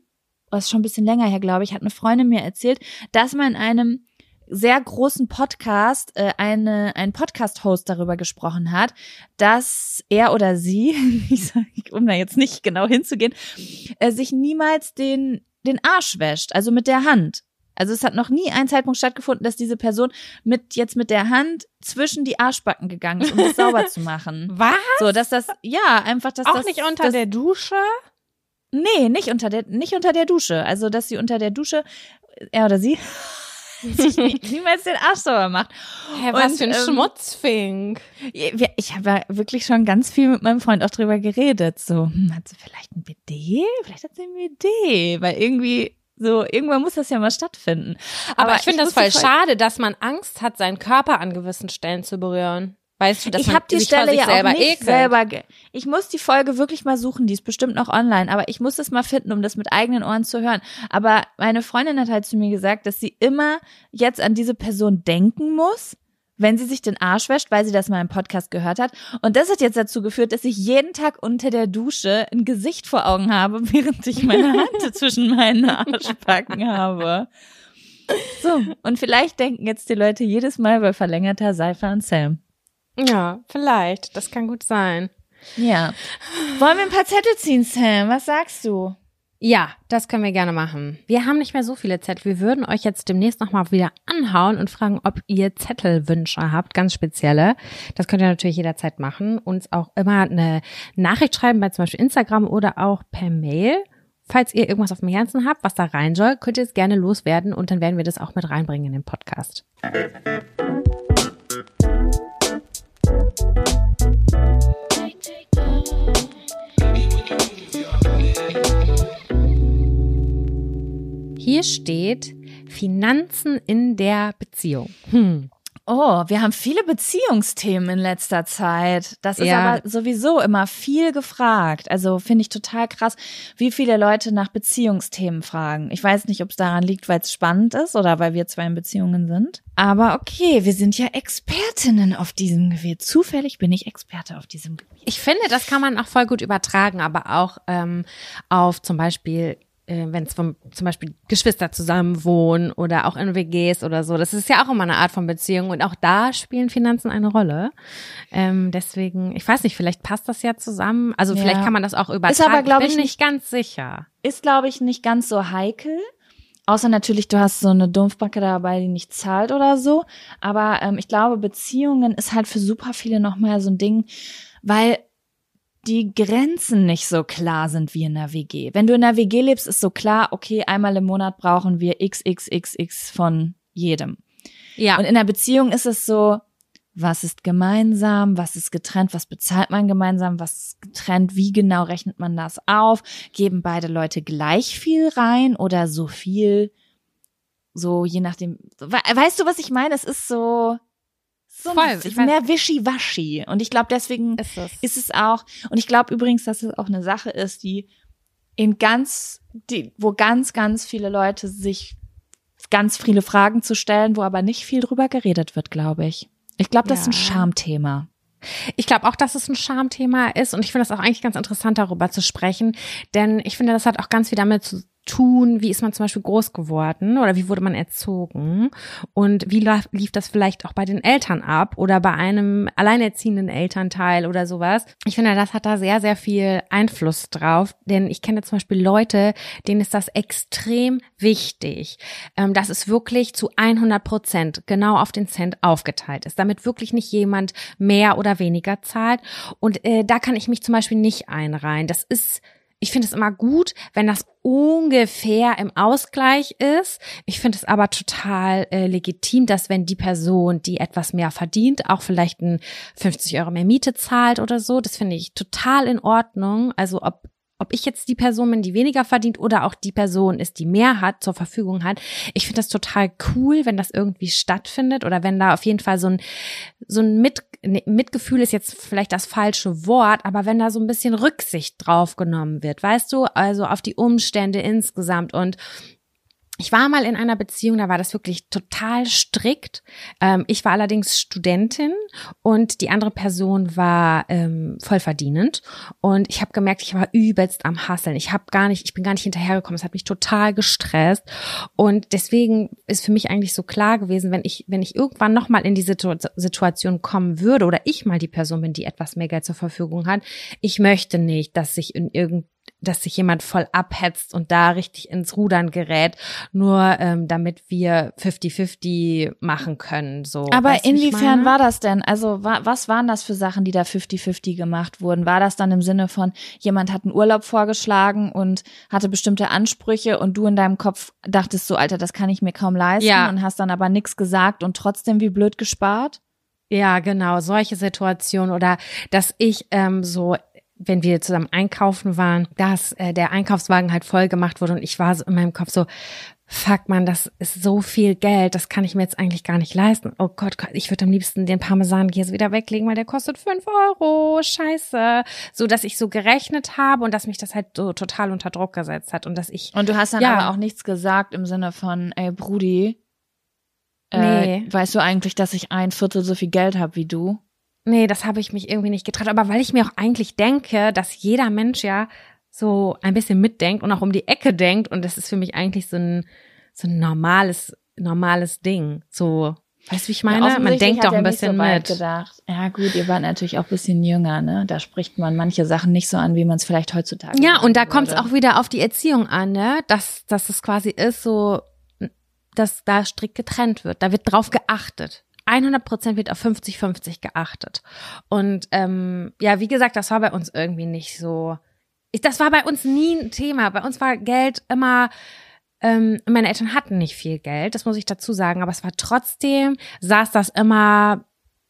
das ist schon ein bisschen länger her, glaube ich, hat eine Freundin mir erzählt, dass man in einem sehr großen Podcast äh, eine ein Podcast-Host darüber gesprochen hat, dass er oder sie, ich sag, um da jetzt nicht genau hinzugehen, äh, sich niemals den den Arsch wäscht, also mit der Hand. Also es hat noch nie ein Zeitpunkt stattgefunden, dass diese Person mit jetzt mit der Hand zwischen die Arschbacken gegangen ist, um das sauber zu machen. Was? So, dass das ja einfach, dass Auch das nicht unter das, der Dusche? Nee, nicht unter der, nicht unter der Dusche. Also, dass sie unter der Dusche, er oder sie, sich nie, niemals den Arsch sauber macht. Hä, was Und, für ein ähm, Schmutzfink. Ich habe ja wirklich schon ganz viel mit meinem Freund auch drüber geredet. So, hm, hat sie vielleicht ein BD? Vielleicht hat sie ein BD, weil irgendwie so, irgendwann muss das ja mal stattfinden. Aber, ich finde das voll schade, dass man Angst hat, seinen Körper an gewissen Stellen zu berühren. Weißt du, dass ich habe die Stelle ja selber auch nicht ekelt. selber. Ich muss die Folge wirklich mal suchen, die ist bestimmt noch online, aber ich muss es mal finden, um das mit eigenen Ohren zu hören. Aber meine Freundin hat halt zu mir gesagt, dass sie immer jetzt an diese Person denken muss, wenn sie sich den Arsch wäscht, weil sie das mal im Podcast gehört hat. Und das hat jetzt dazu geführt, dass ich jeden Tag unter der Dusche ein Gesicht vor Augen habe, während ich meine Hand zwischen meinen Arschbacken habe. So, und vielleicht denken jetzt die Leute jedes Mal bei verlängerter Seife an Sam. Ja, vielleicht. Das kann gut sein. Ja. Wollen wir ein paar Zettel ziehen, Sam? Was sagst du? Ja, das können wir gerne machen. Wir haben nicht mehr so viele Zettel. Wir würden euch jetzt demnächst nochmal wieder anhauen und fragen, ob ihr Zettelwünsche habt, ganz spezielle. Das könnt ihr natürlich jederzeit machen. Uns auch immer eine Nachricht schreiben bei zum Beispiel Instagram oder auch per Mail. Falls ihr irgendwas auf dem Herzen habt, was da rein soll, könnt ihr es gerne loswerden und dann werden wir das auch mit reinbringen in den Podcast. Hier steht Finanzen in der Beziehung. Hm. Oh, wir haben viele Beziehungsthemen in letzter Zeit. Das ist Ja. aber sowieso immer viel gefragt. Also finde ich total krass, wie viele Leute nach Beziehungsthemen fragen. Ich weiß nicht, ob es daran liegt, weil es spannend ist oder weil wir zwei in Beziehungen sind. Aber okay, wir sind ja Expertinnen auf diesem Gebiet. Zufällig bin ich Experte auf diesem Gebiet. Ich finde, das kann man auch voll gut übertragen, aber auch ähm, auf zum Beispiel, wenn es zum Beispiel Geschwister zusammen wohnen oder auch in WGs oder so. Das ist ja auch immer eine Art von Beziehung und auch da spielen Finanzen eine Rolle. Ähm, deswegen, ich weiß nicht, vielleicht passt das ja zusammen. Also Ja. vielleicht kann man das auch übertragen. Ist aber, glaub ich ich, bin nicht ganz sicher. Ist, glaube ich, nicht ganz so heikel. Außer natürlich, du hast so eine Dumpfbacke dabei, die nicht zahlt oder so. Aber ähm, ich glaube, Beziehungen ist halt für super viele nochmal so ein Ding, weil die Grenzen nicht so klar sind wie in der WG. Wenn du in der WG lebst, ist so klar, okay, einmal im Monat brauchen wir XXXX von jedem. Ja. Und in der Beziehung ist es so, was ist gemeinsam, was ist getrennt, was bezahlt man gemeinsam, was ist getrennt, wie genau rechnet man das auf? Geben beide Leute gleich viel rein oder so viel? So je nachdem. We- Weißt du, was ich meine? Es ist so, so Voll, ein, ich weiß- mehr wischiwaschi. Und ich glaube, deswegen ist es. ist es auch, und ich glaube übrigens, dass es auch eine Sache ist, die in ganz, die, wo ganz, ganz viele Leute sich ganz viele Fragen zu stellen, wo aber nicht viel drüber geredet wird, glaube ich. Ich glaube, das ist ein Ja. Schamthema. Ich glaube auch, dass es ein Schamthema ist und ich finde das auch eigentlich ganz interessant, darüber zu sprechen, denn ich finde, das hat auch ganz viel damit zu tun, wie ist man zum Beispiel groß geworden oder wie wurde man erzogen und wie lief das vielleicht auch bei den Eltern ab oder bei einem alleinerziehenden Elternteil oder sowas. Ich finde, das hat da sehr, sehr viel Einfluss drauf, denn ich kenne zum Beispiel Leute, denen ist das extrem wichtig, ähm, dass es wirklich zu 100 Prozent genau auf den Cent aufgeteilt ist, damit wirklich nicht jemand mehr oder weniger zahlt. Und äh, da kann ich mich zum Beispiel nicht einreihen. Das ist ich finde es immer gut, wenn das ungefähr im Ausgleich ist. Ich finde es aber total äh, legitim, dass wenn die Person, die etwas mehr verdient, auch vielleicht ein 50 Euro mehr Miete zahlt oder so. Das finde ich total in Ordnung. Also ob ob ich jetzt die Person bin, die weniger verdient oder auch die Person ist, die mehr hat, zur Verfügung hat. Ich finde das total cool, wenn das irgendwie stattfindet oder wenn da auf jeden Fall so ein, so ein Mit, nee, Mitgefühl ist jetzt vielleicht das falsche Wort, aber wenn da so ein bisschen Rücksicht drauf genommen wird, weißt du, also auf die Umstände insgesamt und ich war mal in einer Beziehung, da war das wirklich total strikt. Ähm, ich war allerdings Studentin und die andere Person war ähm, vollverdienend. Und ich habe gemerkt, ich war übelst am Hasseln. Ich habe gar nicht, ich bin gar nicht hinterhergekommen. Es hat mich total gestresst. Und deswegen ist für mich eigentlich so klar gewesen, wenn ich, wenn ich irgendwann nochmal in die Situ Situation kommen würde oder ich mal die Person bin, die etwas mehr Geld zur Verfügung hat, ich möchte nicht, dass sich in irgendeinem dass sich jemand voll abhetzt und da richtig ins Rudern gerät, nur ähm, damit wir 50-50 machen können. So. Aber Weißt inwiefern war das denn? Also wa was waren das für Sachen, die da 50-50 gemacht wurden? War das dann im Sinne von, jemand hat einen Urlaub vorgeschlagen und hatte bestimmte Ansprüche und du in deinem Kopf dachtest so, Alter, das kann ich mir kaum leisten Ja. und hast dann aber nichts gesagt und trotzdem wie blöd gespart? Ja, genau, solche Situationen oder dass ich ähm, so wenn wir zusammen einkaufen waren, dass äh, der Einkaufswagen halt voll gemacht wurde und ich war so in meinem Kopf so, fuck man, das ist so viel Geld, das kann ich mir jetzt eigentlich gar nicht leisten. Oh Gott, ich würde am liebsten den Parmesankäse wieder weglegen, weil der kostet fünf Euro, scheiße. So, dass ich so gerechnet habe und dass mich das halt so total unter Druck gesetzt hat und dass ich Und du hast dann Ja. aber auch nichts gesagt im Sinne von, ey Brudi, äh, Nee. weißt du eigentlich, dass ich ein Viertel so viel Geld habe wie du? Nee, das habe ich mich irgendwie nicht getraut. Aber weil ich mir auch eigentlich denke, dass jeder Mensch ja so ein bisschen mitdenkt und auch um die Ecke denkt. Und das ist für mich eigentlich so ein, so ein normales, normales Ding. So, weißt du, wie ich meine? Ja, man denkt doch ein bisschen so mit. Gedacht. Ja gut, ihr wart natürlich auch ein bisschen jünger, ne? Da spricht man manche Sachen nicht so an, wie man es vielleicht heutzutage Ja, und da kommt es auch wieder auf die Erziehung an, ne? Dass, dass es quasi ist so, dass da strikt getrennt wird. Da wird drauf geachtet. 100 Prozent wird auf 50-50 geachtet. Und ähm, ja, wie gesagt, das war bei uns irgendwie nicht so. Ich, das war bei uns nie ein Thema. Bei uns war Geld immer. Ähm, meine Eltern hatten nicht viel Geld, das muss ich dazu sagen, aber es war trotzdem, saß das immer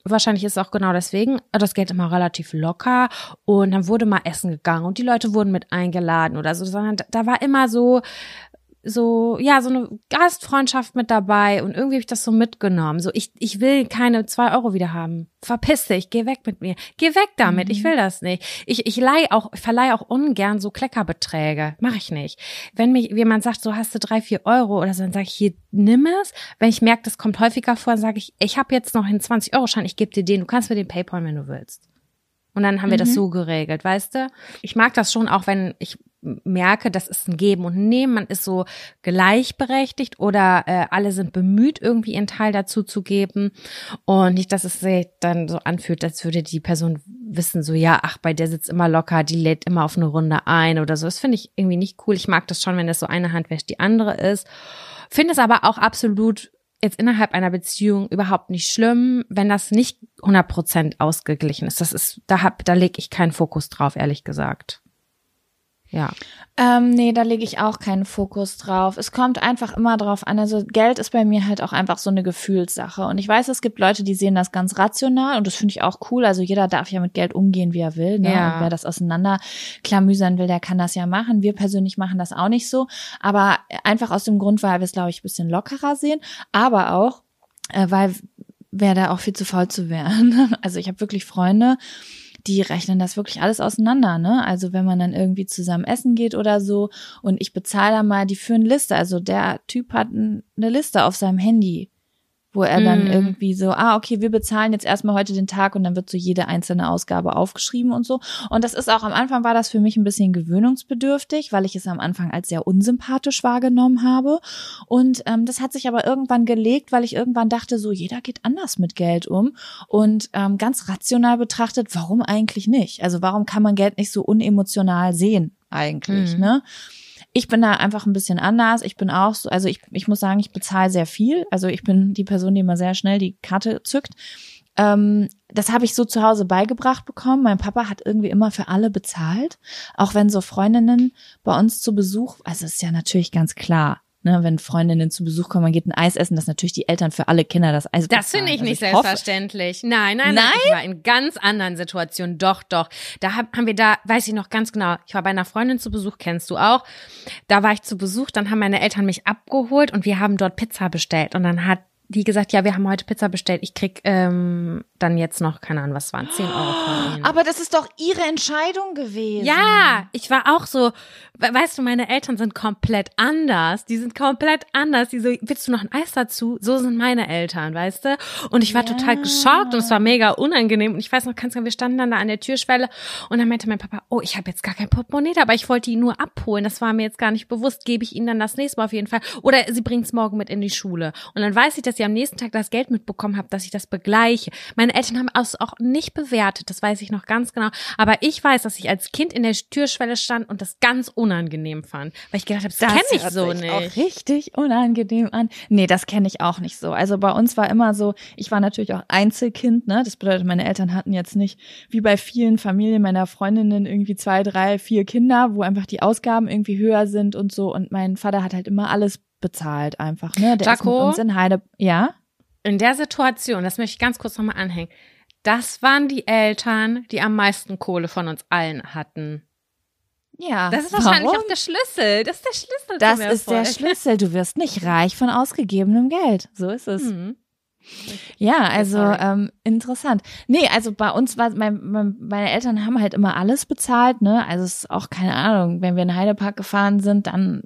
wahrscheinlich ist es auch genau deswegen das Geld immer relativ locker und dann wurde mal essen gegangen und die Leute wurden mit eingeladen oder so, sondern da war immer so so, ja, so eine Gastfreundschaft mit dabei und irgendwie habe ich das so mitgenommen. So, ich, ich will keine zwei Euro wieder haben. Verpiss dich, geh weg mit mir. Geh weg damit, ich will das nicht. Ich, ich leih auch, ich verleihe auch ungern so Kleckerbeträge. Mach ich nicht. Wenn mir jemand sagt, so hast du drei, vier Euro oder so, dann sage ich, hier, nimm es. Wenn ich merke, das kommt häufiger vor, dann sage ich, ich habe jetzt noch einen 20-Euro-Schein, ich gebe dir den, du kannst mir den Paypal, wenn du willst. Und dann haben wir das so geregelt, weißt du? Ich mag das schon, auch wenn ich merke, das ist ein Geben und Nehmen, man ist so gleichberechtigt oder äh, alle sind bemüht, irgendwie ihren Teil dazu zu geben und nicht, dass es sich dann so anfühlt, als würde die Person wissen, so ja, ach, bei der sitzt immer locker, die lädt immer auf eine Runde ein oder so. Das finde ich irgendwie nicht cool. Ich mag das schon, wenn das so eine Hand wäscht die andere ist. Finde es aber auch absolut jetzt innerhalb einer Beziehung überhaupt nicht schlimm, wenn das nicht 100% ausgeglichen ist. Das ist, da hab, da lege ich keinen Fokus drauf, ehrlich gesagt. Ja. Ähm, nee, da lege ich auch keinen Fokus drauf. Es kommt einfach immer drauf an. Also Geld ist bei mir halt auch einfach so eine Gefühlssache. Und ich weiß, es gibt Leute, die sehen das ganz rational und das finde ich auch cool. Also jeder darf ja mit Geld umgehen, wie er will. Ne? Ja. Und wer das auseinanderklamüsern will, der kann das ja machen. Wir persönlich machen das auch nicht so. Aber einfach aus dem Grund, weil wir es, glaube ich, ein bisschen lockerer sehen. Aber auch, äh, weil wäre da auch viel zu faul zu werden. Also ich habe wirklich Freunde, die rechnen das wirklich alles auseinander, ne? Also wenn man dann irgendwie zusammen essen geht oder so und ich bezahle da mal, die führen Liste. Also der Typ hat eine Liste auf seinem Handy, wo er dann Mhm. irgendwie so, ah, okay, wir bezahlen jetzt erstmal heute den Tag und dann wird so jede einzelne Ausgabe aufgeschrieben und so. Und das ist auch am Anfang war das für mich ein bisschen gewöhnungsbedürftig, weil ich es am Anfang als sehr unsympathisch wahrgenommen habe. Und ähm, das hat sich aber irgendwann gelegt, weil ich irgendwann dachte, so jeder geht anders mit Geld um. Und ähm, ganz rational betrachtet, warum eigentlich nicht? Also warum kann man Geld nicht so unemotional sehen eigentlich, Mhm. ne? Ich bin da einfach ein bisschen anders. Ich bin auch so, also ich, ich muss sagen, ich bezahle sehr viel. Also ich bin die Person, die immer sehr schnell die Karte zückt. Ähm, das habe ich so zu Hause beigebracht bekommen. Mein Papa hat irgendwie immer für alle bezahlt. Auch wenn so Freundinnen bei uns zu Besuch, also ist ja natürlich ganz klar, ne, wenn Freundinnen zu Besuch kommen, man geht ein Eis essen, dass natürlich die Eltern für alle Kinder das Eis Das finde ich Also nicht hoffe- selbstverständlich. Nein, nein, nein, Nein? Ich war in ganz anderen Situationen. Doch, doch. Da hab, haben wir da, weiß ich noch ganz genau, ich war bei einer Freundin zu Besuch, kennst du auch. Da war ich zu Besuch, dann haben meine Eltern mich abgeholt und wir haben dort Pizza bestellt. Und dann hat die gesagt, ja, wir haben heute Pizza bestellt. Ich krieg ähm, dann jetzt noch, keine Ahnung, was waren, 10 Euro von. Aber das ist doch ihre Entscheidung gewesen. Ja, ich war auch so, we- weißt du, meine Eltern sind komplett anders. Die sind komplett anders. Die so, willst du noch ein Eis dazu? So sind meine Eltern, weißt du? Und ich war total geschockt und es war mega unangenehm. Und ich weiß noch ganz genau, wir standen dann da an der Türschwelle und dann meinte mein Papa, oh, ich habe jetzt gar kein Portemonnaie da, aber ich wollte ihn nur abholen. Das war mir jetzt gar nicht bewusst. Gebe ich ihnen dann das nächste Mal auf jeden Fall. Oder sie bringt's morgen mit in die Schule. Und dann weiß ich, dass sie am nächsten Tag das Geld mitbekommen habe, dass ich das begleiche. Meine Eltern haben es auch nicht bewertet, das weiß ich noch ganz genau. Aber ich weiß, dass ich als Kind in der Türschwelle stand und das ganz unangenehm fand, weil ich gedacht habe, das, kenne ich so nicht. Auch richtig unangenehm an. Nee, das kenne ich auch nicht so. Also bei uns war immer so, ich war natürlich auch Einzelkind, ne? Das bedeutet, meine Eltern hatten jetzt nicht, wie bei vielen Familien meiner Freundinnen, irgendwie zwei, drei, vier Kinder, wo einfach die Ausgaben irgendwie höher sind und so. Und mein Vater hat halt immer alles bezahlt einfach, ne? Der ist Jaco? uns in Heide. Ja? In der Situation, das möchte ich ganz kurz nochmal anhängen, das waren die Eltern, die am meisten Kohle von uns allen hatten. Ja. Das ist wahrscheinlich Warum? auch der Schlüssel. Das ist der Schlüssel Das ist der. Schlüssel. Du wirst nicht reich von ausgegebenem Geld. So ist es. Mhm. Ja, also ähm, interessant. Nee, also bei uns war mein, mein, meine Eltern haben halt immer alles bezahlt, ne? Also es ist auch keine Ahnung, wenn wir in den Heidepark gefahren sind, dann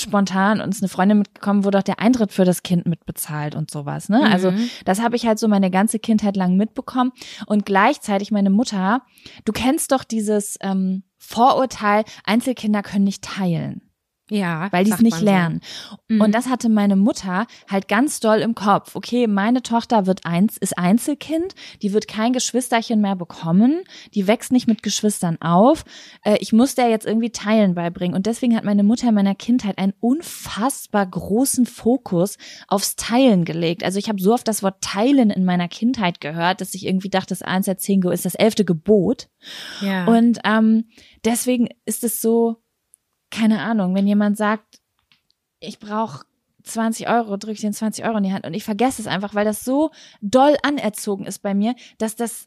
spontan uns eine Freundin mitgekommen, wo doch der Eintritt für das Kind mitbezahlt und sowas, ne? Also Mhm. das habe ich halt so meine ganze Kindheit lang mitbekommen und gleichzeitig meine Mutter, du kennst doch dieses ähm, Vorurteil, Einzelkinder können nicht teilen Ja. weil die es nicht man so. lernen. Mhm. Und das hatte meine Mutter halt ganz doll im Kopf. Okay, meine Tochter wird eins, ist Einzelkind, die wird kein Geschwisterchen mehr bekommen, die wächst nicht mit Geschwistern auf. Äh, ich muss der jetzt irgendwie Teilen beibringen. Und deswegen hat meine Mutter in meiner Kindheit einen unfassbar großen Fokus aufs Teilen gelegt. Also ich habe so oft das Wort Teilen in meiner Kindheit gehört, dass ich irgendwie dachte, das eins der zehn ist das elfte Gebot. Ja. Und ähm, deswegen ist es so, keine Ahnung, wenn jemand sagt, ich brauche 20 Euro, drücke ich den 20 Euro in die Hand und ich vergesse es einfach, weil das so doll anerzogen ist bei mir, dass das,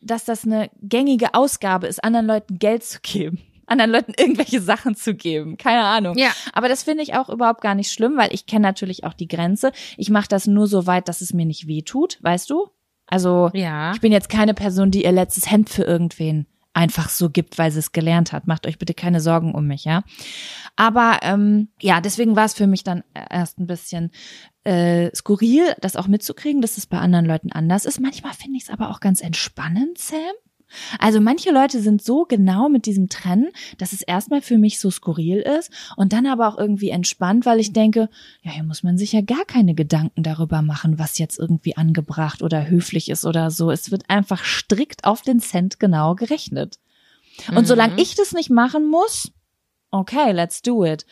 dass das eine gängige Ausgabe ist, anderen Leuten Geld zu geben. anderen Leuten irgendwelche Sachen zu geben. Keine Ahnung. Ja. Aber das finde ich auch überhaupt gar nicht schlimm, weil ich kenne natürlich auch die Grenze. Ich mache das nur so weit, dass es mir nicht weh tut, weißt du? Also Ja. ich bin jetzt keine Person, die ihr letztes Hemd für irgendwen einfach so gibt, weil sie es gelernt hat. Macht euch bitte keine Sorgen um mich, ja. Aber ähm, ja, deswegen war es für mich dann erst ein bisschen äh, skurril, das auch mitzukriegen, dass es bei anderen Leuten anders ist. Manchmal finde ich es aber auch ganz entspannend, Sam. Also manche Leute sind so genau mit diesem Trennen, dass es erstmal für mich so skurril ist und dann aber auch irgendwie entspannt, weil ich denke, ja, hier muss man sich ja gar keine Gedanken darüber machen, was jetzt irgendwie angebracht oder höflich ist oder so. Es wird einfach strikt auf den Cent genau gerechnet. Und solange ich das nicht machen muss, okay, let's do it.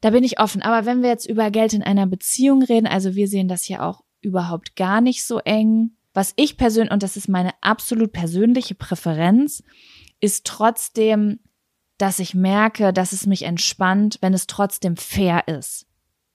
Da bin ich offen. Aber wenn wir jetzt über Geld in einer Beziehung reden, also wir sehen das hier auch überhaupt gar nicht so eng. Was ich persönlich, und das ist meine absolut persönliche Präferenz, ist trotzdem, dass ich merke, dass es mich entspannt, wenn es trotzdem fair ist.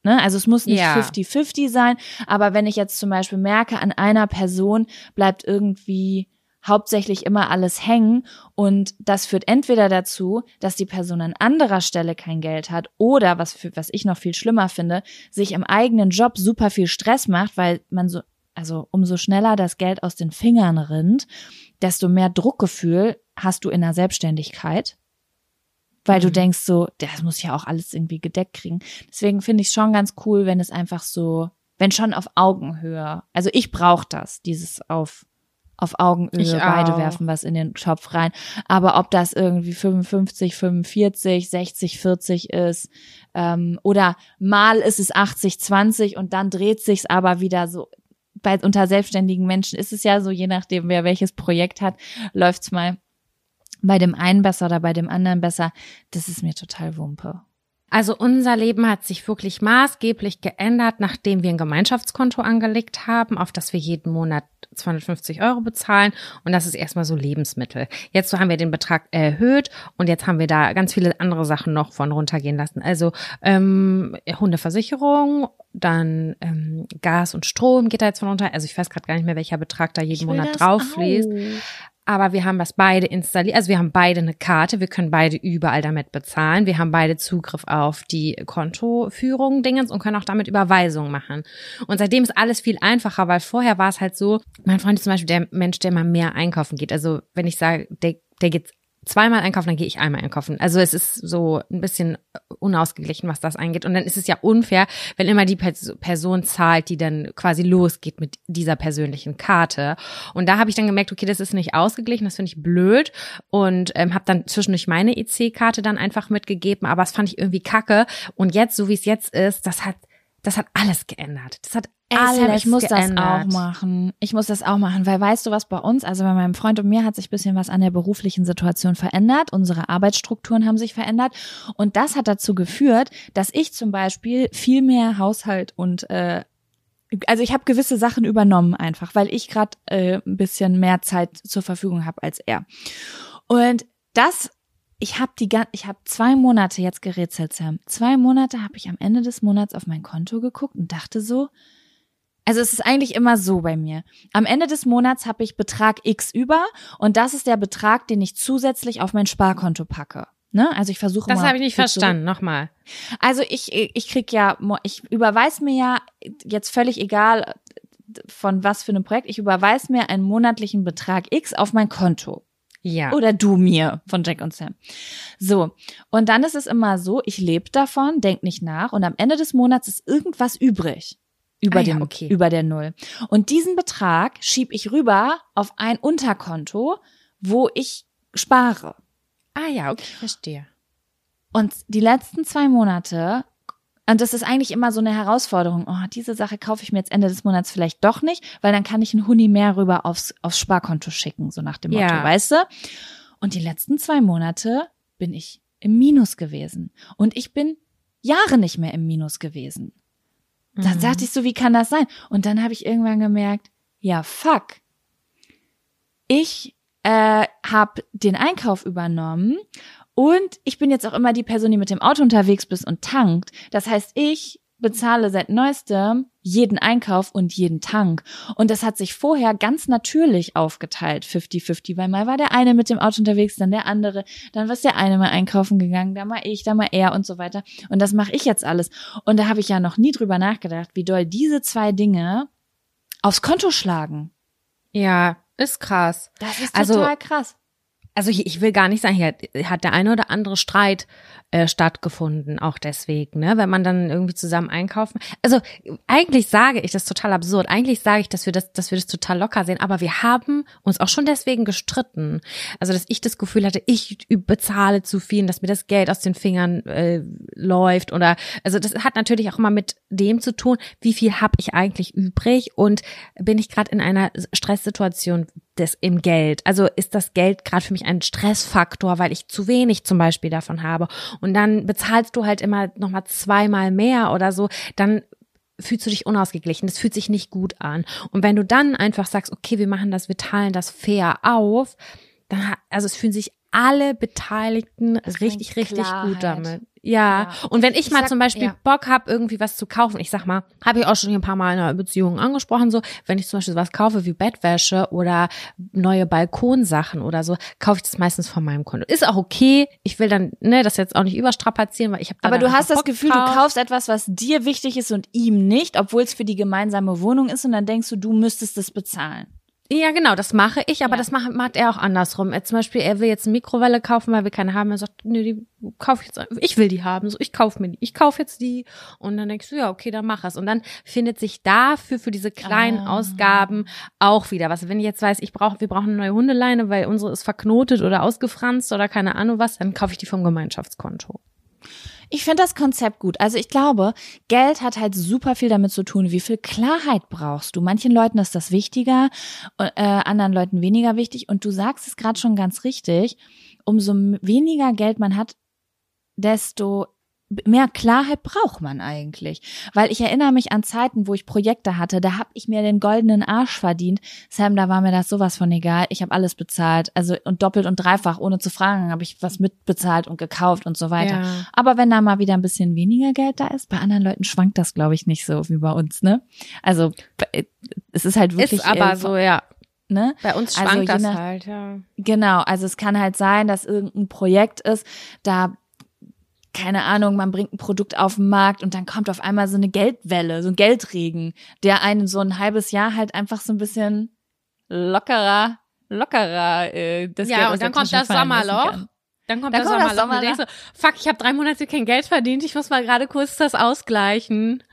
Ne? Also es muss nicht Ja. 50-50 sein, aber wenn ich jetzt zum Beispiel merke, an einer Person bleibt irgendwie hauptsächlich immer alles hängen und das führt entweder dazu, dass die Person an anderer Stelle kein Geld hat oder was für, was ich noch viel schlimmer finde, sich im eigenen Job super viel Stress macht, weil man so also umso schneller das Geld aus den Fingern rinnt, desto mehr Druckgefühl hast du in der Selbstständigkeit, weil du denkst so, das muss ja auch alles irgendwie gedeckt kriegen. Deswegen finde ich es schon ganz cool, wenn es einfach so, wenn schon auf Augenhöhe. Also ich brauche das, dieses auf auf Augenhöhe Ich beide auch. werfen was in den Topf rein. Aber ob das irgendwie 55, 45, 60, 40 ist ähm, oder mal ist es 80, 20 und dann dreht sich's aber wieder so. Bei unter selbstständigen Menschen ist es ja so, je nachdem wer welches Projekt hat, läuft's mal bei dem einen besser oder bei dem anderen besser. Das ist mir total Wumpe. Also unser Leben hat sich wirklich maßgeblich geändert, nachdem wir ein Gemeinschaftskonto angelegt haben, auf das wir jeden Monat 250 Euro bezahlen. Und das ist erstmal so Lebensmittel. Jetzt so haben wir den Betrag erhöht und jetzt haben wir da ganz viele andere Sachen noch von runtergehen lassen. Also ähm, Hundeversicherung, dann ähm, Gas und Strom geht da jetzt von runter. Also ich weiß gerade gar nicht mehr, welcher Betrag da jeden Monat drauf fließt. Aber wir haben das beide installiert. Also wir haben beide eine Karte. Wir können beide überall damit bezahlen. Wir haben beide Zugriff auf die Kontoführung Dingens und können auch damit Überweisungen machen. Und seitdem ist alles viel einfacher, weil vorher war es halt so, mein Freund ist zum Beispiel der Mensch, der mal mehr einkaufen geht. Also wenn ich sage, der, der geht zweimal einkaufen, dann gehe ich einmal einkaufen. Also es ist so ein bisschen unausgeglichen, was das angeht. Und dann ist es ja unfair, wenn immer die Pers Person zahlt, die dann quasi losgeht mit dieser persönlichen Karte. Und da habe ich dann gemerkt, okay, das ist nicht ausgeglichen, das finde ich blöd. Und ähm, habe dann zwischendurch meine EC-Karte dann einfach mitgegeben, aber das fand ich irgendwie kacke. Und jetzt, so wie es jetzt ist, das hat, das hat alles geändert. Das hat alles Sam, ich muss geändert. das auch machen. Ich muss das auch machen, weil weißt du was bei uns, also bei meinem Freund und mir hat sich ein bisschen was an der beruflichen Situation verändert. Unsere Arbeitsstrukturen haben sich verändert. Und das hat dazu geführt, dass ich zum Beispiel viel mehr Haushalt und äh, also ich habe gewisse Sachen übernommen einfach, weil ich gerade äh, ein bisschen mehr Zeit zur Verfügung habe als er. Und das, ich habe die, ich habe zwei Monate jetzt gerätselt, Sam. Zwei Monate habe ich am Ende des Monats auf mein Konto geguckt und dachte so, also es ist eigentlich immer so bei mir. Am Ende des Monats habe ich Betrag X über und das ist der Betrag, den ich zusätzlich auf mein Sparkonto packe. Ne? Also ich versuche Das habe ich nicht verstanden. Nochmal. also ich, ich krieg ja, ich überweis mir ja jetzt völlig egal von was für einem Projekt, ich überweis mir einen monatlichen Betrag X auf mein Konto. Ja. Oder du mir von Jack und Sam. So. Und dann ist es immer so, ich lebe davon, denk nicht nach und am Ende des Monats ist irgendwas übrig. Über, Ah ja, dem, okay. über der Null. Und diesen Betrag schieb ich rüber auf ein Unterkonto, wo ich spare. Ah ja, okay, verstehe. Und die letzten zwei Monate, und das ist eigentlich immer so eine Herausforderung, oh, diese Sache kaufe ich mir jetzt Ende des Monats vielleicht doch nicht, weil dann kann ich einen Huni mehr rüber aufs, aufs Sparkonto schicken, so nach dem Motto, Ja. weißt du? Und die letzten zwei Monate bin ich im Minus gewesen. Und ich bin Jahre nicht mehr im Minus gewesen. Da Mhm. dachte ich so, wie kann das sein? Und dann habe ich irgendwann gemerkt, ja, fuck. Ich äh, habe den Einkauf übernommen und ich bin jetzt auch immer die Person, die mit dem Auto unterwegs ist und tankt. Das heißt, ich bezahle seit neuestem jeden Einkauf und jeden Tank. Und das hat sich vorher ganz natürlich aufgeteilt, 50-50, weil mal war der eine mit dem Auto unterwegs, dann der andere, dann was der eine mal einkaufen gegangen, da mal ich, da mal er und so weiter. Und das mache ich jetzt alles. Und da habe ich ja noch nie drüber nachgedacht, wie doll diese zwei Dinge aufs Konto schlagen. Ja, ist krass. Das ist Also- total krass. Also ich, ich will gar nicht sagen, hier hat, der eine oder andere Streit äh, stattgefunden, auch deswegen, ne? Wenn man dann irgendwie zusammen einkaufen. Also eigentlich sage ich, das total absurd. Eigentlich sage ich, dass wir das, dass wir das total locker sehen, aber wir haben uns auch schon deswegen gestritten. Also dass ich das Gefühl hatte, ich bezahle zu viel, dass mir das Geld aus den Fingern äh, läuft oder also das hat natürlich auch immer mit dem zu tun, wie viel habe ich eigentlich übrig und bin ich gerade in einer Stresssituation des im Geld. Also ist das Geld gerade für mich ein Stressfaktor, weil ich zu wenig zum Beispiel davon habe. Und dann bezahlst du halt immer noch mal zweimal mehr oder so. Dann fühlst du dich unausgeglichen. Das fühlt sich nicht gut an. Und wenn du dann einfach sagst, okay, wir machen das, wir teilen das fair auf, dann, also es fühlen sich alle Beteiligten richtig, richtig gut damit. Ja. Ja. Und wenn ich, Ich mal sag- zum Beispiel ja. Bock habe, irgendwie was zu kaufen, ich sag mal, habe ich auch schon hier ein paar Mal in einer Beziehung angesprochen, so, wenn ich zum Beispiel was kaufe wie Bettwäsche oder neue Balkonsachen oder so, kaufe ich das meistens von meinem Konto. Ist auch okay. Ich will dann, ne, das jetzt auch nicht überstrapazieren, weil ich habe Aber du hast das Gefühl, du kaufst etwas, was dir wichtig ist und ihm nicht, obwohl es für die gemeinsame Wohnung ist und dann denkst du, du müsstest es bezahlen. Ja, genau, das mache ich, aber Ja. das macht, macht er auch andersrum. Er, zum Beispiel, er will jetzt eine Mikrowelle kaufen, weil wir keine haben. Er sagt, nö, die kaufe ich jetzt. Ich will die haben, so ich kaufe mir die. Ich kaufe jetzt die. Und dann denkst du, ja, okay, dann mach es. Und dann findet sich dafür für diese kleinen Ah. Ausgaben auch wieder was. Wenn ich jetzt weiß, ich brauche, wir brauchen eine neue Hundeleine, weil unsere ist verknotet oder ausgefranst oder keine Ahnung was, dann kaufe ich die vom Gemeinschaftskonto. Ich finde das Konzept gut. Also ich glaube, Geld hat halt super viel damit zu tun, wie viel Klarheit brauchst du. Manchen Leuten ist das wichtiger, äh, anderen Leuten weniger wichtig. Und du sagst es gerade schon ganz richtig, umso weniger Geld man hat, desto mehr Klarheit braucht man eigentlich. Weil ich erinnere mich an Zeiten, wo ich Projekte hatte, da habe ich mir den goldenen Arsch verdient. Sam, da war mir das sowas von egal. Ich habe alles bezahlt. Also und doppelt und dreifach, ohne zu fragen, habe ich was mitbezahlt und gekauft und so weiter. Ja. Aber wenn da mal wieder ein bisschen weniger Geld da ist, bei anderen Leuten schwankt das, glaube ich, nicht so wie bei uns, ne? Also äh, es ist halt wirklich ist aber äh, so, ja. ne? Bei uns Also schwankt je das nach- halt, ja. Genau, also es kann halt sein, dass irgendein Projekt ist, da keine Ahnung, man bringt ein Produkt auf den Markt und dann kommt auf einmal so eine Geldwelle, so ein Geldregen, der einen so ein halbes Jahr halt einfach so ein bisschen lockerer, lockerer äh, das Ja, Geld und dann kommt Tasche das Sommerloch. Dann kommt Dann das kommt das Sommerloch und du denkst so, fuck, ich habe drei Monate kein Geld verdient, ich muss mal gerade kurz das ausgleichen.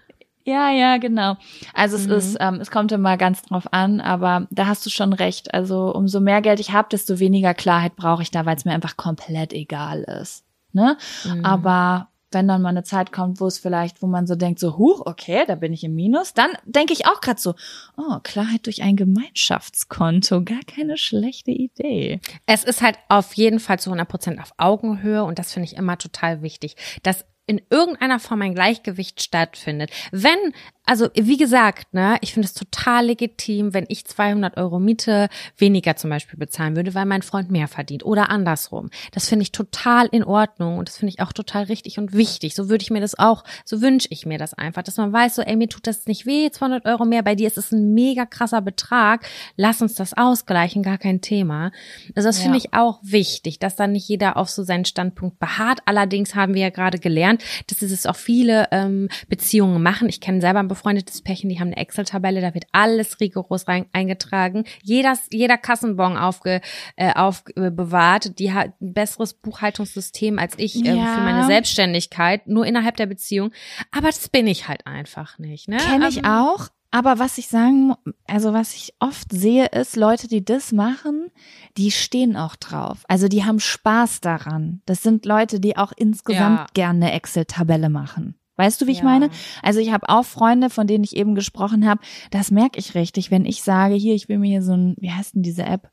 Ja, ja, genau. Also es Mhm. ist, ähm, es kommt immer ganz drauf an, aber da hast du schon recht. Also umso mehr Geld ich habe, desto weniger Klarheit brauche ich da, weil es mir einfach komplett egal ist. Ne? Mhm. Aber wenn dann mal eine Zeit kommt, wo es vielleicht, wo man so denkt, so, huch, okay, da bin ich im Minus, dann denke ich auch gerade so, oh, Klarheit durch ein Gemeinschaftskonto, gar keine schlechte Idee. Es ist halt auf jeden Fall zu 100 Prozent auf Augenhöhe und das finde ich immer total wichtig, dass in irgendeiner Form ein Gleichgewicht stattfindet. Wenn, also wie gesagt, ne, ich finde es total legitim, wenn ich 200 Euro Miete weniger zum Beispiel bezahlen würde, weil mein Freund mehr verdient oder andersrum. Das finde ich total in Ordnung und das finde ich auch total richtig und wichtig. So würde ich mir das auch, so wünsche ich mir das einfach, dass man weiß, so, ey, mir tut das nicht weh, 200 Euro mehr, bei dir ist es ein mega krasser Betrag, lass uns das ausgleichen, gar kein Thema. Also das finde Ja. ich auch wichtig, dass dann nicht jeder auf so seinen Standpunkt beharrt. Allerdings haben wir ja gerade gelernt, dass es auch viele ähm, Beziehungen machen. Ich kenne selber ein befreundetes Pärchen, die haben eine Excel-Tabelle, da wird alles rigoros rein, eingetragen. Jeder, jeder Kassenbon aufge, äh, aufbewahrt. Die hat ein besseres Buchhaltungssystem als ich ähm, Ja. für meine Selbstständigkeit, nur innerhalb der Beziehung. Aber das bin ich halt einfach nicht. Ne? Kenne ich Ähm, auch. Aber was ich sagen, also was ich oft sehe, ist Leute, die das machen, die stehen auch drauf. Also die haben Spaß daran. Das sind Leute, die auch insgesamt Ja. gerne eine Excel-Tabelle machen. Weißt du, wie ich Ja. meine? Also ich habe auch Freunde, von denen ich eben gesprochen habe. Das merke ich richtig, wenn ich sage, hier, ich will mir hier so ein, wie heißt denn diese App?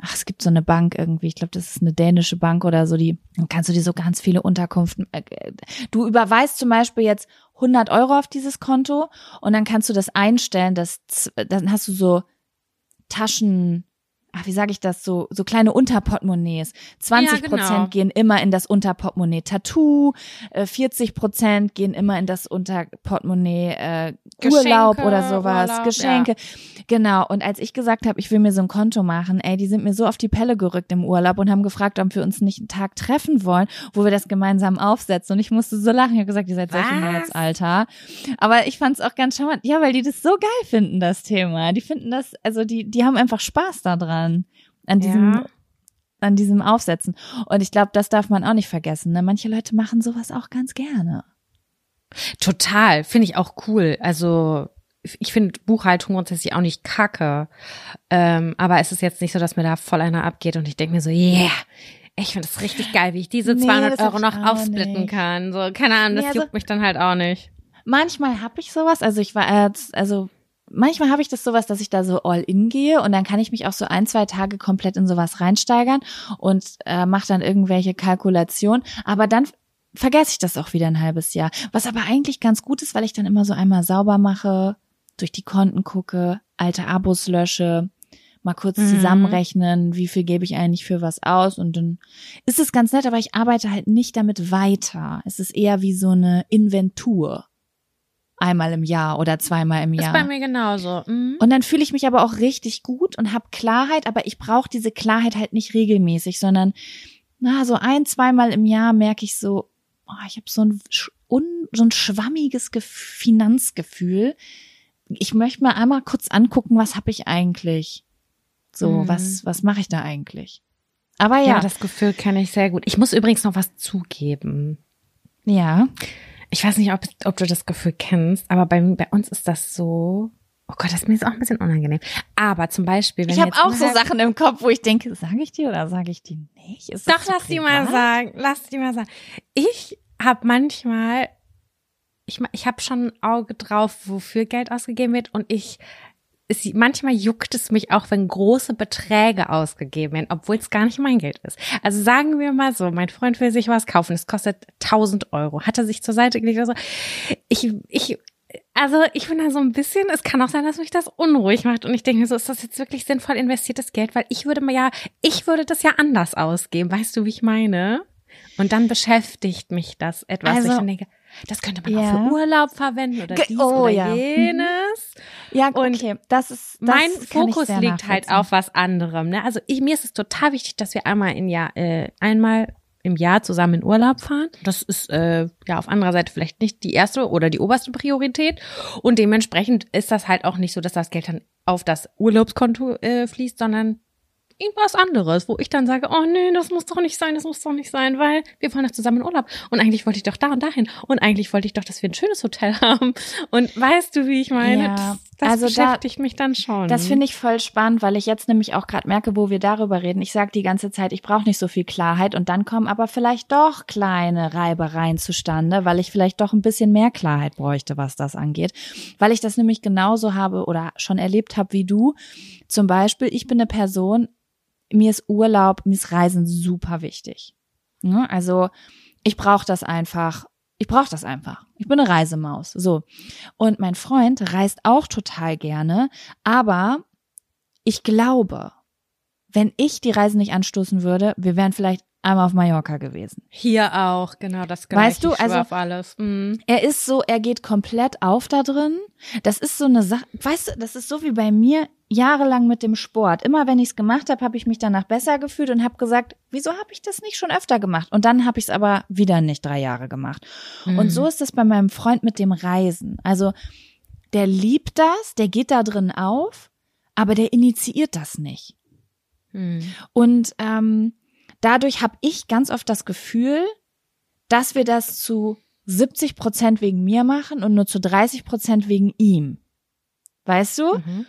Ach, es gibt so eine Bank irgendwie. Ich glaube, das ist eine dänische Bank oder so. Die dann kannst du dir so ganz viele Unterkünften. äh, Du überweist zum Beispiel jetzt 100 Euro auf dieses Konto und dann kannst du das einstellen, dass dann hast du so Taschen ach, wie sage ich das so, so kleine Unterportemonnaies. 20 Ja, genau. Prozent gehen immer in das Unterportemonnaie Tattoo, äh, 40 Prozent gehen immer in das Unterportemonnaie äh, Geschenke, Urlaub oder sowas, Urlaub, Geschenke. Genau. Und als ich gesagt habe, ich will mir so ein Konto machen, ey, die sind mir so auf die Pelle gerückt im Urlaub und haben gefragt, ob wir uns nicht einen Tag treffen wollen, wo wir das gemeinsam aufsetzen. Und ich musste so lachen. Ich habe gesagt, ihr seid solche? Nerds, Alter. Aber ich fand es auch ganz charmant. Ja, weil die das so geil finden, das Thema. Die finden das, also die, die haben einfach Spaß daran. An diesem, Ja. an diesem Aufsetzen. Und ich glaube, das darf man auch nicht vergessen. Ne? Manche Leute machen sowas auch ganz gerne. Total, finde ich auch cool. Also ich finde Buchhaltung grundsätzlich auch nicht kacke. Ähm, aber es ist jetzt nicht so, dass mir da voll einer abgeht und ich denke mir so, yeah, ich finde das richtig geil, wie ich diese Nee, 200 das hab Euro noch aufsplitten nicht. kann. So, keine Ahnung, das Nee, also- juckt mich dann halt auch nicht. Manchmal habe ich sowas, also ich war jetzt, also manchmal habe ich das sowas, dass ich da so all in gehe und dann kann ich mich auch so ein, zwei Tage komplett in sowas reinsteigern und äh, mache dann irgendwelche Kalkulationen. Aber dann vergesse ich das auch wieder ein halbes Jahr. Was aber eigentlich ganz gut ist, weil ich dann immer so einmal sauber mache, durch die Konten gucke, alte Abos lösche, mal kurz Mhm. zusammenrechnen, wie viel gebe ich eigentlich für was aus und dann ist es ganz nett, aber ich arbeite halt nicht damit weiter. Es ist eher wie so eine Inventur. Einmal im Jahr oder zweimal im Ist Jahr. bei mir genauso. Mhm. Und dann fühle ich mich aber auch richtig gut und habe Klarheit, aber ich brauche diese Klarheit halt nicht regelmäßig, sondern na, so ein, zweimal im Jahr merke ich so, oh, ich habe so ein, un, so ein schwammiges Ge Finanzgefühl. Ich möchte mal einmal kurz angucken, was habe ich eigentlich? So, Mhm. was, was mache ich da eigentlich? Aber ja. ja, das Gefühl kenne ich sehr gut. Ich muss übrigens noch was zugeben. ja. Ich weiß nicht, ob, ob du das Gefühl kennst, aber bei, bei uns ist das so. Oh Gott, das ist mir jetzt auch ein bisschen unangenehm. Aber zum Beispiel, wenn Ich habe auch so Sachen im Kopf, wo ich denke, sage ich die oder sage ich die nicht? Ist Doch, lass die mal sagen. Lass die mal sagen. Ich habe manchmal, ich, ich habe schon ein Auge drauf, wofür Geld ausgegeben wird und ich, es, manchmal juckt es mich auch, wenn große Beträge ausgegeben werden, obwohl es gar nicht mein Geld ist. Also sagen wir mal so, mein Freund will sich was kaufen, es kostet 1000 Euro, hat er sich zur Seite gelegt oder so. Ich, ich, also ich bin da so ein bisschen, es kann auch sein, dass mich das unruhig macht und ich denke mir so, ist das jetzt wirklich sinnvoll investiertes Geld? Weil ich würde mir ja, ich würde das ja anders ausgeben, weißt du, wie ich meine? Und dann beschäftigt mich das etwas, Also- ich denke, das könnte man auch Ja. für Urlaub verwenden oder Ge- dies oh, oder ja. Mhm. jenes. Ja, Und okay, das ist das mein Fokus liegt halt auf was anderem. Ne? Also ich, mir ist es total wichtig, dass wir einmal im Jahr, äh, einmal im Jahr zusammen in Urlaub fahren. Das ist äh, ja auf anderer Seite vielleicht nicht die erste oder die oberste Priorität. Und dementsprechend ist das halt auch nicht so, dass das Geld dann auf das Urlaubskonto äh, fließt, sondern irgendwas anderes, wo ich dann sage, oh nee, das muss doch nicht sein, das muss doch nicht sein, weil wir fahren doch zusammen in Urlaub. Und eigentlich wollte ich doch da und dahin. Und eigentlich wollte ich doch, dass wir ein schönes Hotel haben. Und weißt du, wie ich meine? Ja, das das also da- beschäftigt mich dann schon. Das finde ich voll spannend, weil ich jetzt nämlich auch gerade merke, wo wir darüber reden. Ich sage die ganze Zeit, ich brauche nicht so viel Klarheit und dann kommen aber vielleicht doch kleine Reibereien zustande, weil ich vielleicht doch ein bisschen mehr Klarheit bräuchte, was das angeht. Weil ich das nämlich genauso habe oder schon erlebt habe wie du. Zum Beispiel, ich bin eine Person, mir ist Urlaub, mir ist Reisen super wichtig. Ne? Also ich brauche das einfach. Ich brauche das einfach. Ich bin eine Reisemaus. So. Und mein Freund reist auch total gerne, aber ich glaube, wenn ich die Reise nicht anstoßen würde, wir wären vielleicht einmal auf Mallorca gewesen. Hier auch, genau das Weißt du, also- auf alles. Mhm. Er ist so, er geht komplett auf da drin. Das ist so eine Sache, weißt du, das ist so wie bei mir jahrelang mit dem Sport. Immer wenn ich es gemacht habe, habe ich mich danach besser gefühlt und habe gesagt, wieso habe ich das nicht schon öfter gemacht? Und dann habe ich es aber wieder nicht drei Jahre gemacht. Mhm. Und so ist es bei meinem Freund mit dem Reisen. Also der liebt das, der geht da drin auf, aber der initiiert das nicht. Mhm. Und ähm, dadurch habe ich ganz oft das Gefühl, dass wir das zu 70 Prozent wegen mir machen und nur zu 30 Prozent wegen ihm. Weißt du? Mhm.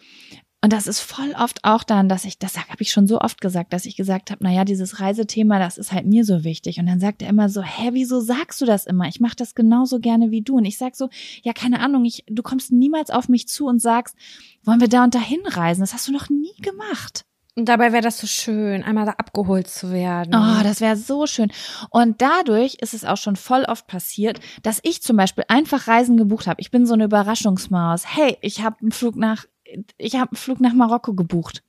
Und das ist voll oft auch dann, dass ich, das habe ich schon so oft gesagt, dass ich gesagt habe, naja, dieses Reisethema, das ist halt mir so wichtig. Und dann sagt er immer so, hä, wieso sagst du das immer? Ich mache das genauso gerne wie du. Und ich sag so, ja, keine Ahnung, ich, du kommst niemals auf mich zu und sagst, wollen wir da und dahin reisen? Das hast du noch nie gemacht. Und dabei wäre das so schön, einmal da abgeholt zu werden. Oh, das wäre so schön. Und dadurch ist es auch schon voll oft passiert, dass ich zum Beispiel einfach Reisen gebucht habe. Ich bin so eine Überraschungsmaus. Hey, ich habe einen Flug nach, ich habe einen Flug nach Marokko gebucht.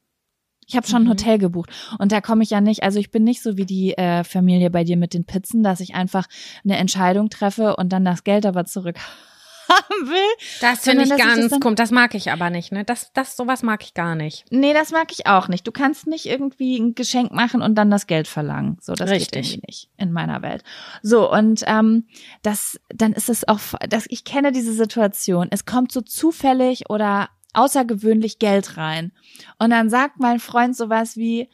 Ich habe schon ein Mhm. Hotel gebucht und da komme ich ja nicht, also ich bin nicht so wie die äh, Familie bei dir mit den Pizzen, dass ich einfach eine Entscheidung treffe und dann das Geld aber zurück haben will. Das finde ich das ganz komisch. Das mag ich aber nicht, ne? Das, das, sowas mag ich gar nicht. Nee, das mag ich auch nicht. Du kannst nicht irgendwie ein Geschenk machen und dann das Geld verlangen. So, das geht Richtig. irgendwie nicht in meiner Welt. So, und ähm, das, dann ist es auch, dass ich kenne diese Situation. Es kommt so zufällig oder außergewöhnlich Geld rein. Und dann sagt mein Freund sowas wie,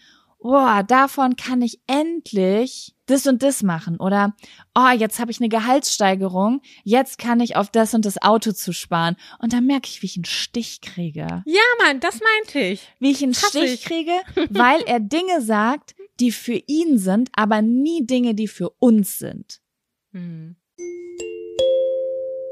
boah, davon kann ich endlich das und das machen. Oder, oh, jetzt habe ich eine Gehaltssteigerung, jetzt kann ich auf das und das Auto zu sparen. Und dann merke ich, wie ich einen Stich kriege Ja, Mann, das meinte ich. wie ich einen Hasse Stich ich. kriege, weil er Dinge sagt, die für ihn sind, aber nie Dinge, die für uns sind. Hm.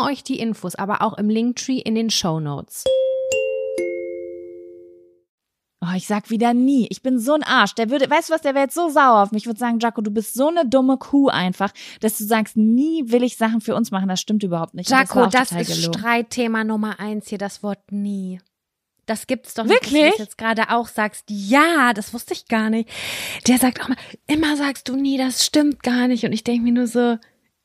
euch die Infos aber auch im Linktree in den Show Notes. Oh, ich sag wieder nie. Ich bin so ein Arsch. Der würde, weißt du was, der wäre jetzt so sauer auf mich. Ich würde sagen, Jaco, du bist so eine dumme Kuh einfach, dass du sagst, nie will ich Sachen für uns machen. Das stimmt überhaupt nicht. Jaco, das, total ist gelogen. Streitthema Nummer eins hier, das Wort nie. Das gibt's doch Wirklich? nicht, dass du das jetzt gerade auch sagst. Ja, das wusste ich gar nicht. Der sagt auch mal, immer sagst du nie, das stimmt gar nicht. Und ich denke mir nur so,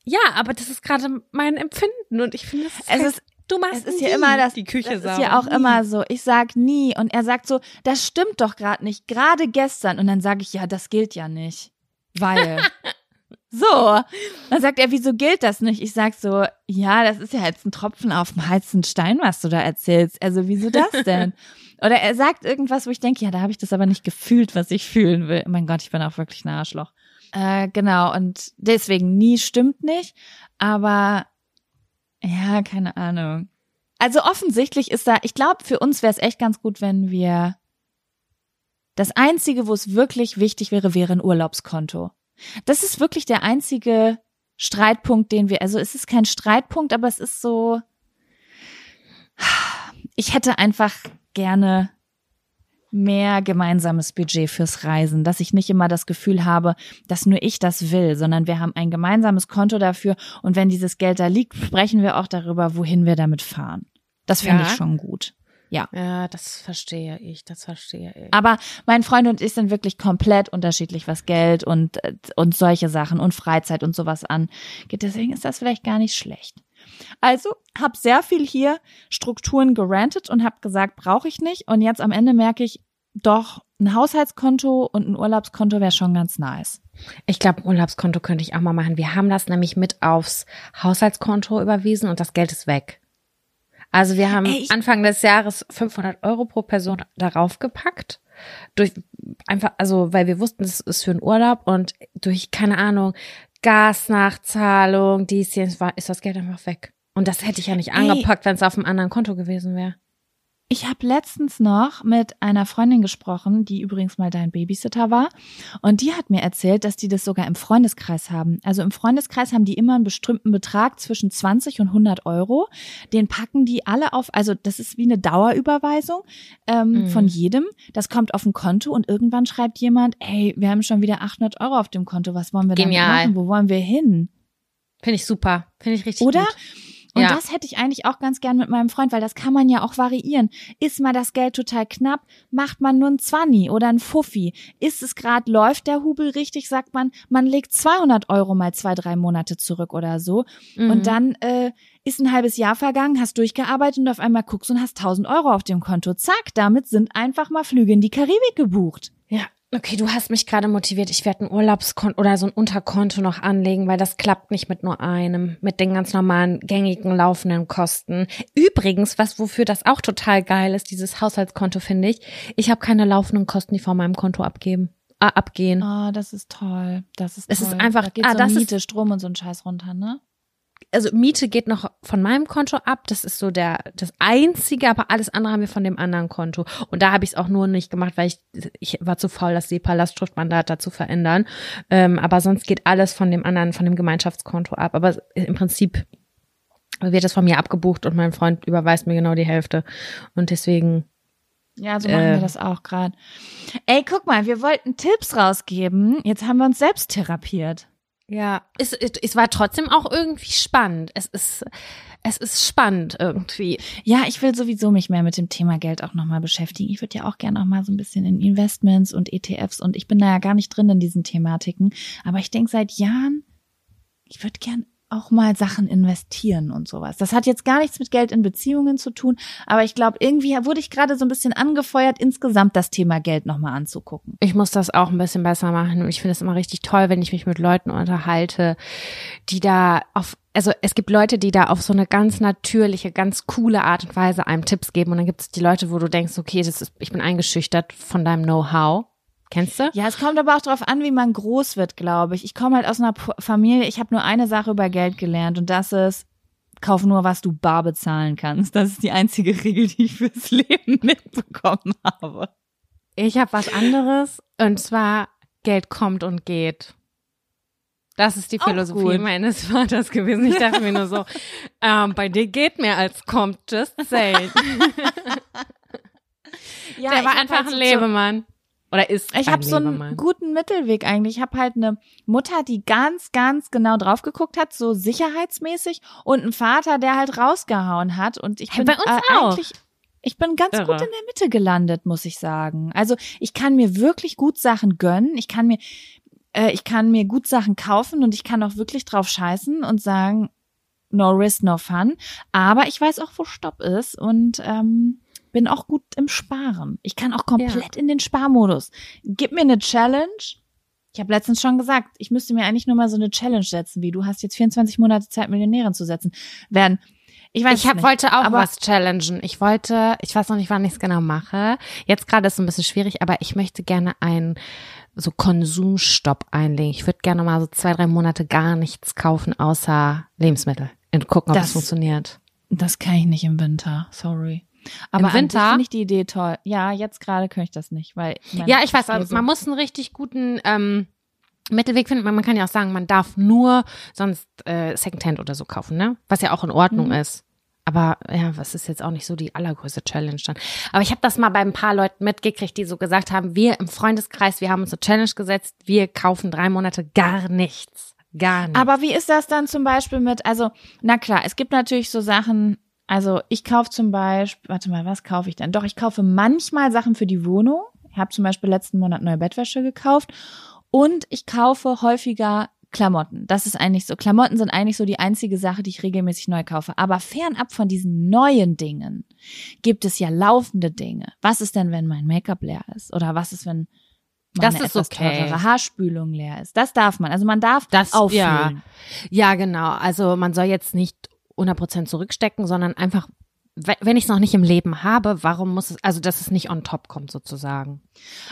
ja, aber das ist gerade mein Empfinden und ich finde, Es ist- du machst Es ist nie ja immer das, die Küche das ist ja auch Nie. immer so. Ich sag nie und er sagt so, das stimmt doch gerade nicht, gerade gestern und dann sage ich ja, das gilt ja nicht, weil so. Dann sagt er, wieso gilt das nicht? Ich sag so, ja, das ist ja jetzt ein Tropfen auf dem heißen Stein, was du da erzählst. Also wieso das denn? Oder er sagt irgendwas, wo ich denke, ja, da habe ich das aber nicht gefühlt, was ich fühlen will. mein Gott, ich bin auch wirklich ein Arschloch. Äh, genau, und deswegen nie stimmt nicht, aber ja, keine Ahnung. Also offensichtlich ist da, ich glaube, für uns wäre es echt ganz gut, wenn wir das Einzige, wo es wirklich wichtig wäre, wäre ein Urlaubskonto. Das ist wirklich der einzige Streitpunkt, den wir, also es ist kein Streitpunkt, aber es ist so, ich hätte einfach gerne mehr gemeinsames Budget fürs Reisen, dass ich nicht immer das Gefühl habe, dass nur ich das will, sondern wir haben ein gemeinsames Konto dafür und wenn dieses Geld da liegt, sprechen wir auch darüber, wohin wir damit fahren. Das fände Ja. ich schon gut. Ja, das verstehe ich, das verstehe ich. Aber mein Freund und ich sind wirklich komplett unterschiedlich, was Geld und, äh, und solche Sachen und Freizeit und sowas angeht. Deswegen ist das vielleicht gar nicht schlecht. Also habe sehr viel hier Strukturen gerantet und habe gesagt, brauche ich nicht. Und jetzt am Ende merke ich, doch, ein Haushaltskonto und ein Urlaubskonto wäre schon ganz nice. Ich glaube, ein Urlaubskonto könnte ich auch mal machen. Wir haben das nämlich mit aufs Haushaltskonto überwiesen und das Geld ist weg. Also wir haben Ey, Anfang des Jahres 500 Euro pro Person darauf gepackt. Durch einfach, also weil wir wussten, es ist für einen Urlaub und durch, keine Ahnung, Gasnachzahlung, dies, war, ist das Geld einfach weg. Und das hätte ich ja nicht angepackt, wenn es auf einem anderen Konto gewesen wäre. Ich habe letztens noch mit einer Freundin gesprochen, die übrigens mal dein Babysitter war. Und die hat mir erzählt, dass die das sogar im Freundeskreis haben. Also im Freundeskreis haben die immer einen bestimmten Betrag zwischen 20 und 100 Euro. Den packen die alle auf, also das ist wie eine Dauerüberweisung ähm, Mhm. von jedem. Das kommt auf ein Konto und irgendwann schreibt jemand, ey, wir haben schon wieder 800 Euro auf dem Konto. Was wollen wir Genial. machen? Wo wollen wir hin? Finde ich super. Finde ich richtig Oder? gut. Und Ja. das hätte ich eigentlich auch ganz gern mit meinem Freund, weil das kann man ja auch variieren. Ist mal das Geld total knapp, macht man nur ein Zwanni oder ein Fuffi. Ist es gerade, läuft der Hubel richtig, sagt man, man legt 200 Euro mal zwei, drei Monate zurück oder so. Mhm. Und dann äh, ist ein halbes Jahr vergangen, hast durchgearbeitet und auf einmal guckst und hast 1000 Euro auf dem Konto. Zack, damit sind einfach mal Flüge in die Karibik gebucht. Ja, okay, du hast mich gerade motiviert. Ich werde ein Urlaubskonto oder so ein Unterkonto noch anlegen, weil das klappt nicht mit nur einem, mit den ganz normalen, gängigen, laufenden Kosten. Übrigens, was wofür das auch total geil ist, dieses Haushaltskonto, finde ich, ich habe keine laufenden Kosten, die von meinem Konto abgeben, äh, abgehen. Oh, das ist toll. Das ist Es toll. ist einfach- da geht ah, so das ist- Miete, Strom und so ein Scheiß runter, ne? Also Miete geht noch von meinem Konto ab. Das ist so der das einzige, aber alles andere haben wir von dem anderen Konto. Und da habe ich es auch nur nicht gemacht, weil ich ich war zu faul, das SEPA-Lastschriftmandat da zu verändern. Ähm, aber sonst geht alles von dem anderen, von dem Gemeinschaftskonto ab. Aber im Prinzip wird das von mir abgebucht und mein Freund überweist mir genau die Hälfte. Und deswegen Ja, so machen Äh. wir das auch gerade. Ey, guck mal, wir wollten Tipps rausgeben. Jetzt haben wir uns selbst therapiert. Ja, es, es, es war trotzdem auch irgendwie spannend. Es ist, es ist spannend irgendwie. Ja, ich will sowieso mich mehr mit dem Thema Geld auch nochmal beschäftigen. Ich würde ja auch gerne auch mal so ein bisschen in Investments und ETFs und ich bin da ja gar nicht drin in diesen Thematiken. Aber ich denke seit Jahren, ich würde gern auch mal Sachen investieren und sowas. Das hat jetzt gar nichts mit Geld in Beziehungen zu tun, aber ich glaube, irgendwie wurde ich gerade so ein bisschen angefeuert, insgesamt das Thema Geld nochmal anzugucken. Ich muss das auch ein bisschen besser machen. Ich finde es immer richtig toll, wenn ich mich mit Leuten unterhalte, die da auf, also es gibt Leute, die da auf so eine ganz natürliche, ganz coole Art und Weise einem Tipps geben. Und dann gibt es die Leute, wo du denkst, okay, das ist, ich bin eingeschüchtert von deinem Know-how. Kennst du? Ja, es kommt aber auch darauf an, wie man groß wird, glaube ich. Ich komme halt aus einer Familie, ich habe nur eine Sache über Geld gelernt und das ist, kauf nur, was du bar bezahlen kannst. Das ist die einzige Regel, die ich fürs Leben mitbekommen habe. Ich habe was anderes und zwar Geld kommt und geht. Das ist die Philosophie meines Vaters gewesen. Ich dachte mir nur so, ähm, bei dir geht mehr als kommt, just saying. Ja, Der war einfach halt ein so- Lebemann. Oder ist Ich habe so einen guten Mittelweg eigentlich. Ich habe halt eine Mutter, die ganz, ganz genau drauf geguckt hat, so sicherheitsmäßig, und einen Vater, der halt rausgehauen hat. Und ich Hey, bin bei uns äh, auch. eigentlich, ich bin ganz Irre. gut in der Mitte gelandet, muss ich sagen. Also ich kann mir wirklich gut Sachen gönnen. Ich kann mir, äh, ich kann mir gut Sachen kaufen und ich kann auch wirklich drauf scheißen und sagen, no risk, no fun. Aber ich weiß auch, wo Stopp ist und ähm, bin auch gut im Sparen. Ich kann auch komplett in den Sparmodus. Gib mir eine Challenge. Ich habe letztens schon gesagt, ich müsste mir eigentlich nur mal so eine Challenge setzen, wie du hast jetzt 24 Monate Zeit, Millionärin zu setzen. Werden. Ich weiß Ich hab, nicht. wollte auch was challengen. Ich wollte, ich weiß noch nicht, wann ich es genau mache. Jetzt gerade ist es ein bisschen schwierig, aber ich möchte gerne einen so Konsumstopp einlegen. Ich würde gerne mal so zwei, drei Monate gar nichts kaufen außer Lebensmittel und gucken, ob Das- es funktioniert. Das kann ich nicht im Winter. Sorry. Aber Im Winter? finde ich die Idee toll. Ja, jetzt gerade kann ich das nicht, weil Ja, ich weiß, aber also- man muss einen richtig guten ähm, Mittelweg finden. Man man kann ja auch sagen, man darf nur sonst äh, Secondhand oder so kaufen, ne? Was ja auch in Ordnung Mhm. ist. Aber ja, was ist jetzt auch nicht so die allergrößte Challenge dann. Aber ich habe das mal bei ein paar Leuten mitgekriegt, die so gesagt haben, wir im Freundeskreis, wir haben uns eine Challenge gesetzt, wir kaufen drei Monate gar nichts. Gar nichts. Aber wie ist das dann zum Beispiel mit, also, na klar, es gibt natürlich so Sachen, also ich kaufe zum Beispiel, warte mal, was kaufe ich denn? Doch, ich kaufe manchmal Sachen für die Wohnung. Ich habe zum Beispiel letzten Monat neue Bettwäsche gekauft und ich kaufe häufiger Klamotten. Das ist eigentlich so. Klamotten sind eigentlich so die einzige Sache, die ich regelmäßig neu kaufe. Aber fernab von diesen neuen Dingen gibt es ja laufende Dinge. Was ist denn, wenn mein Make-up leer ist? Oder was ist, wenn Das meine ist etwas okay. teurere Haarspülung leer ist? Das darf man. Also man darf Das- auffüllen. ja. Ja, genau. Also man soll jetzt nicht 100% zurückstecken, sondern einfach, we- wenn ich es noch nicht im Leben habe, warum muss es, also dass es nicht on top kommt sozusagen.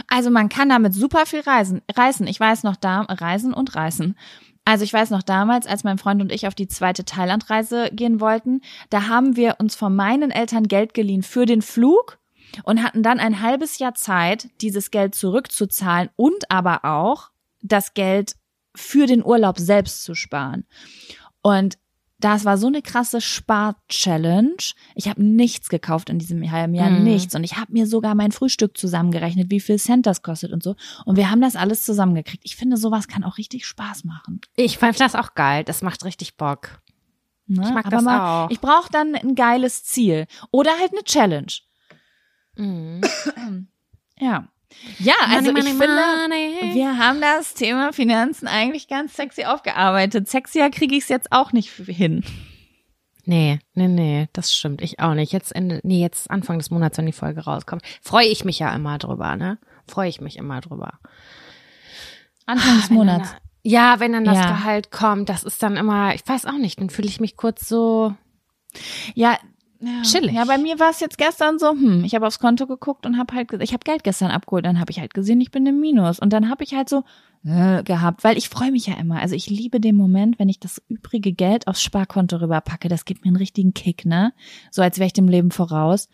Also man kann damit super viel reisen, reißen. Ich weiß noch da, reisen und reißen. Also ich weiß noch damals, als mein Freund und ich auf die zweite Thailandreise gehen wollten, da haben wir uns von meinen Eltern Geld geliehen für den Flug und hatten dann ein halbes Jahr Zeit, dieses Geld zurückzuzahlen und aber auch das Geld für den Urlaub selbst zu sparen. Und das war so eine krasse Spar-Challenge. Ich habe nichts gekauft in diesem halben Jahr, Mhm. nichts. Und ich habe mir sogar mein Frühstück zusammengerechnet, wie viel Cent das kostet und so. Und wir haben das alles zusammengekriegt. Ich finde, sowas kann auch richtig Spaß machen. Ich fand das auch geil. Das macht richtig Bock. Ne? Ich mag Aber das mal, auch. Ich brauche dann ein geiles Ziel. Oder halt eine Challenge. Mhm. Ja. Ja, also Money, ich money, finde, money. wir haben das Thema Finanzen eigentlich ganz sexy aufgearbeitet. Sexier kriege ich es jetzt auch nicht hin. Nee, nee, nee, das stimmt. Ich auch nicht. Jetzt Ende, nee, jetzt Anfang des Monats, wenn die Folge rauskommt. Freue ich mich ja immer drüber, ne? Freue ich mich immer drüber. Anfang des dann Monats. Ja, wenn dann das Ja. Gehalt kommt, das ist dann immer, ich weiß auch nicht, dann fühle ich mich kurz so, Ja, ja. Chillig. Ja, bei mir war es jetzt gestern so, hm, ich habe aufs Konto geguckt und habe halt, ich habe Geld gestern abgeholt, dann habe ich halt gesehen, ich bin im Minus und dann habe ich halt so äh, gehabt, weil ich freue mich ja immer. Also ich liebe den Moment, wenn ich das übrige Geld aufs Sparkonto rüberpacke, das gibt mir einen richtigen Kick, ne? So als wäre ich dem Leben voraus.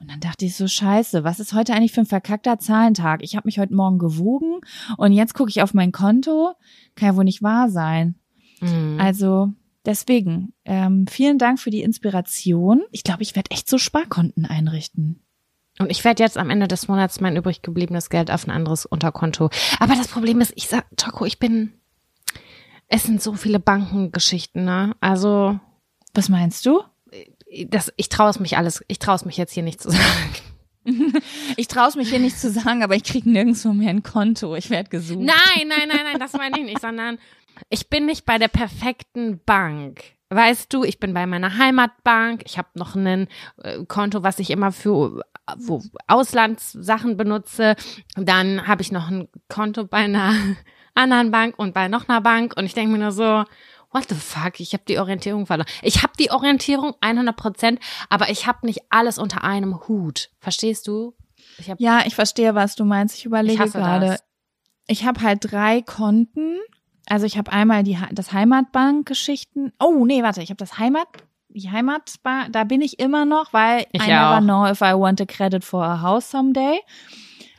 Und dann dachte ich so, scheiße, was ist heute eigentlich für ein verkackter Zahlentag? Ich habe mich heute Morgen gewogen und jetzt gucke ich auf mein Konto. Kann ja wohl nicht wahr sein. mm. Also deswegen, ähm, vielen Dank für die Inspiration. Ich glaube, ich werde echt so Sparkonten einrichten. Und ich werde jetzt am Ende des Monats mein übrig gebliebenes Geld auf ein anderes Unterkonto. Aber das Problem ist, ich sag, Toko, ich bin, es sind so viele Bankengeschichten, ne? Also, Was meinst du? das, ich traue es mich alles, ich traue es mich jetzt hier nicht zu sagen. Ich traue es mich hier nicht zu sagen, aber ich kriege nirgendwo mehr ein Konto. Ich werde gesucht. Nein, nein, nein, nein, das meine ich nicht, sondern ich bin nicht bei der perfekten Bank. Weißt du, ich bin bei meiner Heimatbank. Ich habe noch ein äh, Konto, was ich immer für wo Auslandssachen benutze. Dann habe ich noch ein Konto bei einer anderen Bank und bei noch einer Bank. Und ich denke mir nur so, what the fuck, ich habe die Orientierung verloren. Ich habe die Orientierung 100 Prozent, aber ich habe nicht alles unter einem Hut. Verstehst du? Ich habe Ja, ich verstehe, was du meinst. Ich überlege gerade. das. Ich habe halt drei Konten. Also ich habe einmal die das Heimatbank-Geschichten. Oh nee, warte, ich habe das Heimat die Heimatbank. Da bin ich immer noch, weil Ich I never auch. know if I want a credit for a house someday.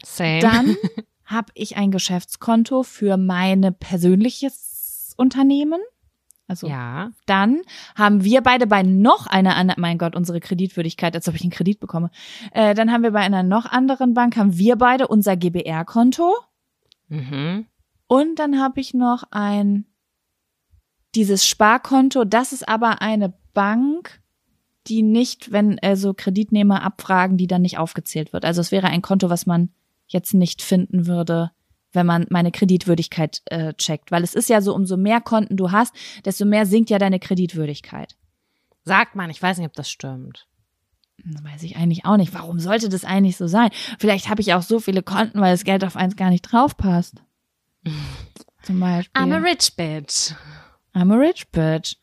same. Dann habe ich ein Geschäftskonto für meine persönliches Unternehmen. Also ja. dann haben wir beide bei noch einer anderen, mein Gott, unsere Kreditwürdigkeit, als ob ich einen Kredit bekomme. Äh, dann haben wir bei einer noch anderen Bank, haben wir beide unser GBR-Konto. Mhm. Und dann habe ich noch ein, dieses Sparkonto, das ist aber eine Bank, die nicht, wenn also Kreditnehmer abfragen, die dann nicht aufgezählt wird. Also es wäre ein Konto, was man jetzt nicht finden würde, wenn man meine Kreditwürdigkeit äh, checkt. Weil es ist ja so, umso mehr Konten du hast, desto mehr sinkt ja deine Kreditwürdigkeit. Sagt man, ich weiß nicht, ob das stimmt. Hm, Weiß ich eigentlich auch nicht. Warum sollte das eigentlich so sein? Vielleicht habe ich auch so viele Konten, weil das Geld auf eins gar nicht draufpasst. Zum Beispiel. I'm a rich bitch. I'm a rich bitch.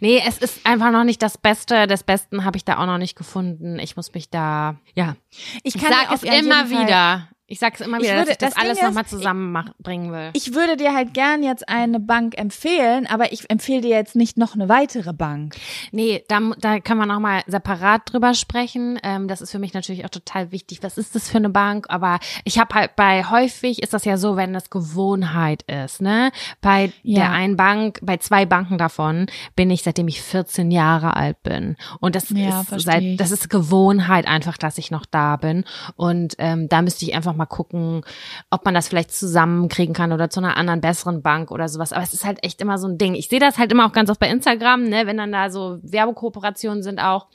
Nee, es ist einfach noch nicht das Beste. Des Besten habe ich da auch noch nicht gefunden. Ich muss mich da, ja. Ich Ich kann sag dir es immer Fall- wieder. Ich sag's immer Ich wieder, würde- dass ich das, das alles nochmal zusammenbringen will. Ich würde dir halt gern jetzt eine Bank empfehlen, aber ich empfehle dir jetzt nicht noch eine weitere Bank. Nee, da, da kann man auch mal separat drüber sprechen. Ähm, das ist für mich natürlich auch total wichtig. Was ist das für eine Bank? Aber ich habe halt bei häufig ist das ja so, wenn das Gewohnheit ist, ne? Bei Ja. der einen Bank, bei zwei Banken davon bin ich seitdem ich 14 Jahre alt bin. Und das Ja, ist seit, ich. das ist Gewohnheit einfach, dass ich noch da bin. Und ähm, da müsste ich einfach mal gucken, ob man das vielleicht zusammenkriegen kann oder zu einer anderen besseren Bank oder sowas. Aber es ist halt echt immer so ein Ding. Ich sehe das halt immer auch ganz oft bei Instagram, ne, wenn dann da so Werbekooperationen sind auch.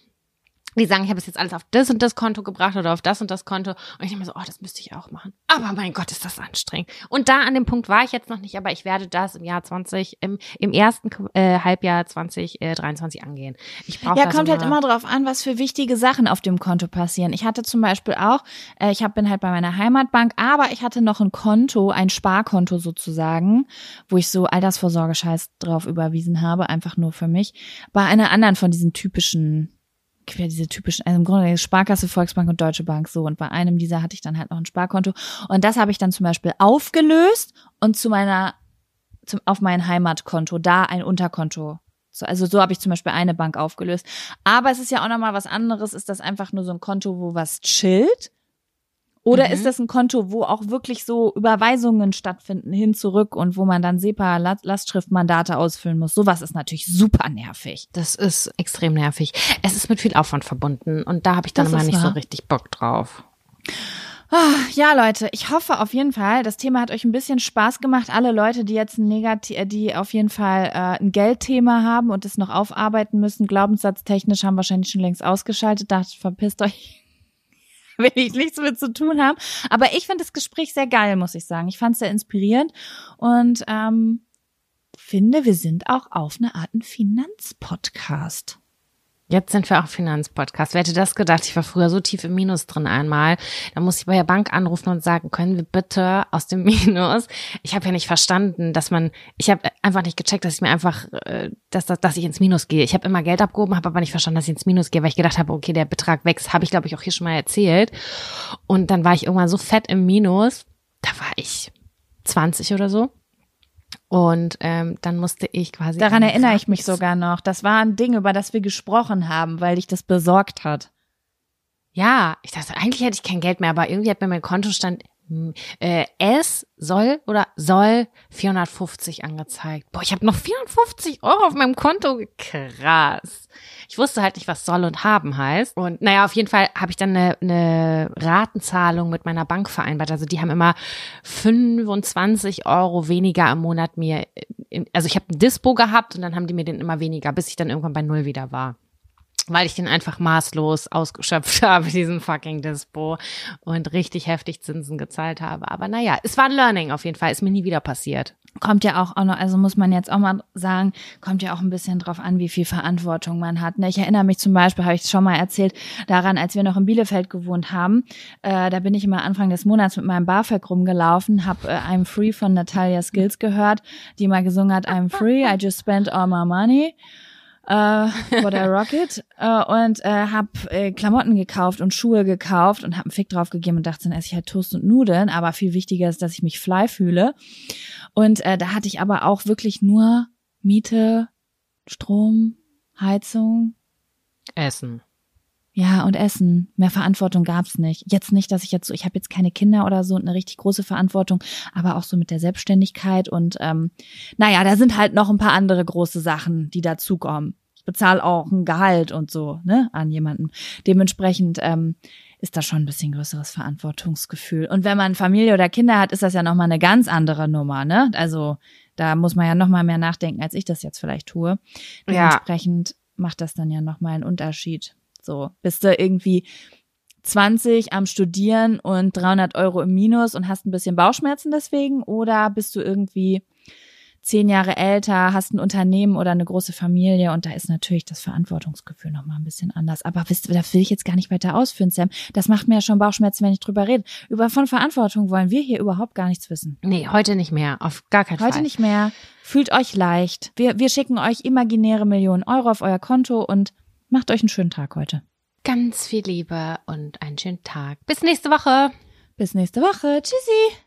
Die sagen, ich habe es jetzt alles auf das und das Konto gebracht oder auf das und das Konto. Und ich denke mir so, oh, das müsste ich auch machen. Aber mein Gott, ist das anstrengend. Und da an dem Punkt war ich jetzt noch nicht, aber ich werde das im Jahr 20, im, im ersten äh, Halbjahr 2023 angehen. Ich brauche Ja, kommt halt immer drauf an, was für wichtige Sachen auf dem Konto passieren. Ich hatte zum Beispiel auch, äh, ich hab, bin halt bei meiner Heimatbank, aber ich hatte noch ein Konto, ein Sparkonto sozusagen, wo ich so Altersvorsorgescheiß drauf überwiesen habe, einfach nur für mich. Bei einer anderen von diesen typischen quer diese typischen, also im Grunde Sparkasse, Volksbank und Deutsche Bank so. Und bei einem dieser hatte ich dann halt noch ein Sparkonto. Und das habe ich dann zum Beispiel aufgelöst und zu meiner zum, auf mein Heimatkonto, da ein Unterkonto. So, also so habe ich zum Beispiel eine Bank aufgelöst. Aber es ist ja auch nochmal was anderes. Ist das einfach nur so ein Konto, wo was chillt? Oder Mhm. ist das ein Konto, wo auch wirklich so Überweisungen stattfinden, hin, zurück und wo man dann SEPA, La- Lastschriftmandate ausfüllen muss? Sowas ist natürlich super nervig. Das ist extrem nervig. Es ist mit viel Aufwand verbunden und da habe ich dann Das immer ist nicht so wahr. richtig Bock drauf. Ah, Ja, Leute, ich hoffe auf jeden Fall, das Thema hat euch ein bisschen Spaß gemacht. Alle Leute, die jetzt ein negativ, äh, die auf jeden Fall äh, ein Geldthema haben und es noch aufarbeiten müssen, glaubenssatztechnisch haben wahrscheinlich schon längst ausgeschaltet. Dachte, verpisst euch. Will ich nichts mit zu tun haben. Aber ich finde das Gespräch sehr geil, muss ich sagen. Ich fand es sehr inspirierend und ähm, finde, wir sind auch auf eine Art ein Finanzpodcast. Jetzt sind wir auch Finanzpodcast. Wer hätte das gedacht? Ich war früher so tief im Minus drin einmal. Da musste ich bei der Bank anrufen und sagen, können wir bitte aus dem Minus? Ich habe ja nicht verstanden, dass man, ich habe einfach nicht gecheckt, dass ich mir einfach, äh, dass, dass, dass ich ins Minus gehe. Ich habe immer Geld abgehoben, habe aber nicht verstanden, dass ich ins Minus gehe, weil ich gedacht habe, okay, der Betrag wächst. Habe ich, glaube ich, auch hier schon mal erzählt. Und dann war ich irgendwann so fett im Minus. Da war ich 20 oder so. Und ähm, dann musste ich quasi. Daran erinnere ich mich sogar noch. Das war ein Ding, über das wir gesprochen haben, weil dich das besorgt hat. Ja, ich dachte, eigentlich hätte ich kein Geld mehr, aber irgendwie hat mir mein Kontostand äh, es soll oder soll 450 angezeigt. Boah, ich habe noch 450 Euro auf meinem Konto. Krass. Ich wusste halt nicht, was soll und haben heißt. Und naja, auf jeden Fall habe ich dann eine, eine Ratenzahlung mit meiner Bank vereinbart. Also die haben immer 25 Euro weniger im Monat mir, äh, also ich habe ein Dispo gehabt und dann haben die mir den immer weniger, bis ich dann irgendwann bei Null wieder war weil ich den einfach maßlos ausgeschöpft habe, diesen fucking Dispo und richtig heftig Zinsen gezahlt habe. Aber naja, es war ein Learning auf jeden Fall, ist mir nie wieder passiert. Kommt ja auch, auch noch, also muss man jetzt auch mal sagen, kommt ja auch ein bisschen drauf an, wie viel Verantwortung man hat. Ne? Ich erinnere mich zum Beispiel, habe ich schon mal erzählt, daran, als wir noch in Bielefeld gewohnt haben, äh, da bin ich immer Anfang des Monats mit meinem BAföG rumgelaufen, habe äh, I'm Free von Natalia Skills gehört, die mal gesungen hat, I'm Free, I just spent all my money. Äh, for the Rocket äh, und äh, habe äh, Klamotten gekauft und Schuhe gekauft und habe einen Fick drauf gegeben und dachte, dann esse ich halt Toast und Nudeln. Aber viel wichtiger ist, dass ich mich fly fühle. Und äh, da hatte ich aber auch wirklich nur Miete, Strom, Heizung, Essen. Ja, und Essen. Mehr Verantwortung gab's nicht. Jetzt nicht, dass ich jetzt so, ich habe jetzt keine Kinder oder so und eine richtig große Verantwortung, aber auch so mit der Selbstständigkeit und ähm, naja, da sind halt noch ein paar andere große Sachen, die dazukommen. Ich bezahle auch ein Gehalt und so, ne, an jemanden. Dementsprechend ähm, ist da schon ein bisschen größeres Verantwortungsgefühl. Und wenn man Familie oder Kinder hat, ist das ja nochmal eine ganz andere Nummer, ne? Also da muss man ja nochmal mehr nachdenken, als ich das jetzt vielleicht tue. Ja. Dementsprechend macht das dann ja nochmal einen Unterschied. So, bist du irgendwie 20 am Studieren und 300 Euro im Minus und hast ein bisschen Bauchschmerzen deswegen? Oder bist du irgendwie zehn Jahre älter, hast ein Unternehmen oder eine große Familie und da ist natürlich das Verantwortungsgefühl nochmal ein bisschen anders. Aber wisst ihr, da will ich jetzt gar nicht weiter ausführen, Sam. Das macht mir ja schon Bauchschmerzen, wenn ich drüber rede. Über von Verantwortung wollen wir hier überhaupt gar nichts wissen. Nee, heute nicht mehr. Auf gar keinen Heute Fall. nicht mehr. Fühlt euch leicht. Wir, wir schicken euch imaginäre Millionen Euro auf euer Konto und macht euch einen schönen Tag heute. Ganz viel Liebe und einen schönen Tag. Bis nächste Woche. Bis nächste Woche. Tschüssi.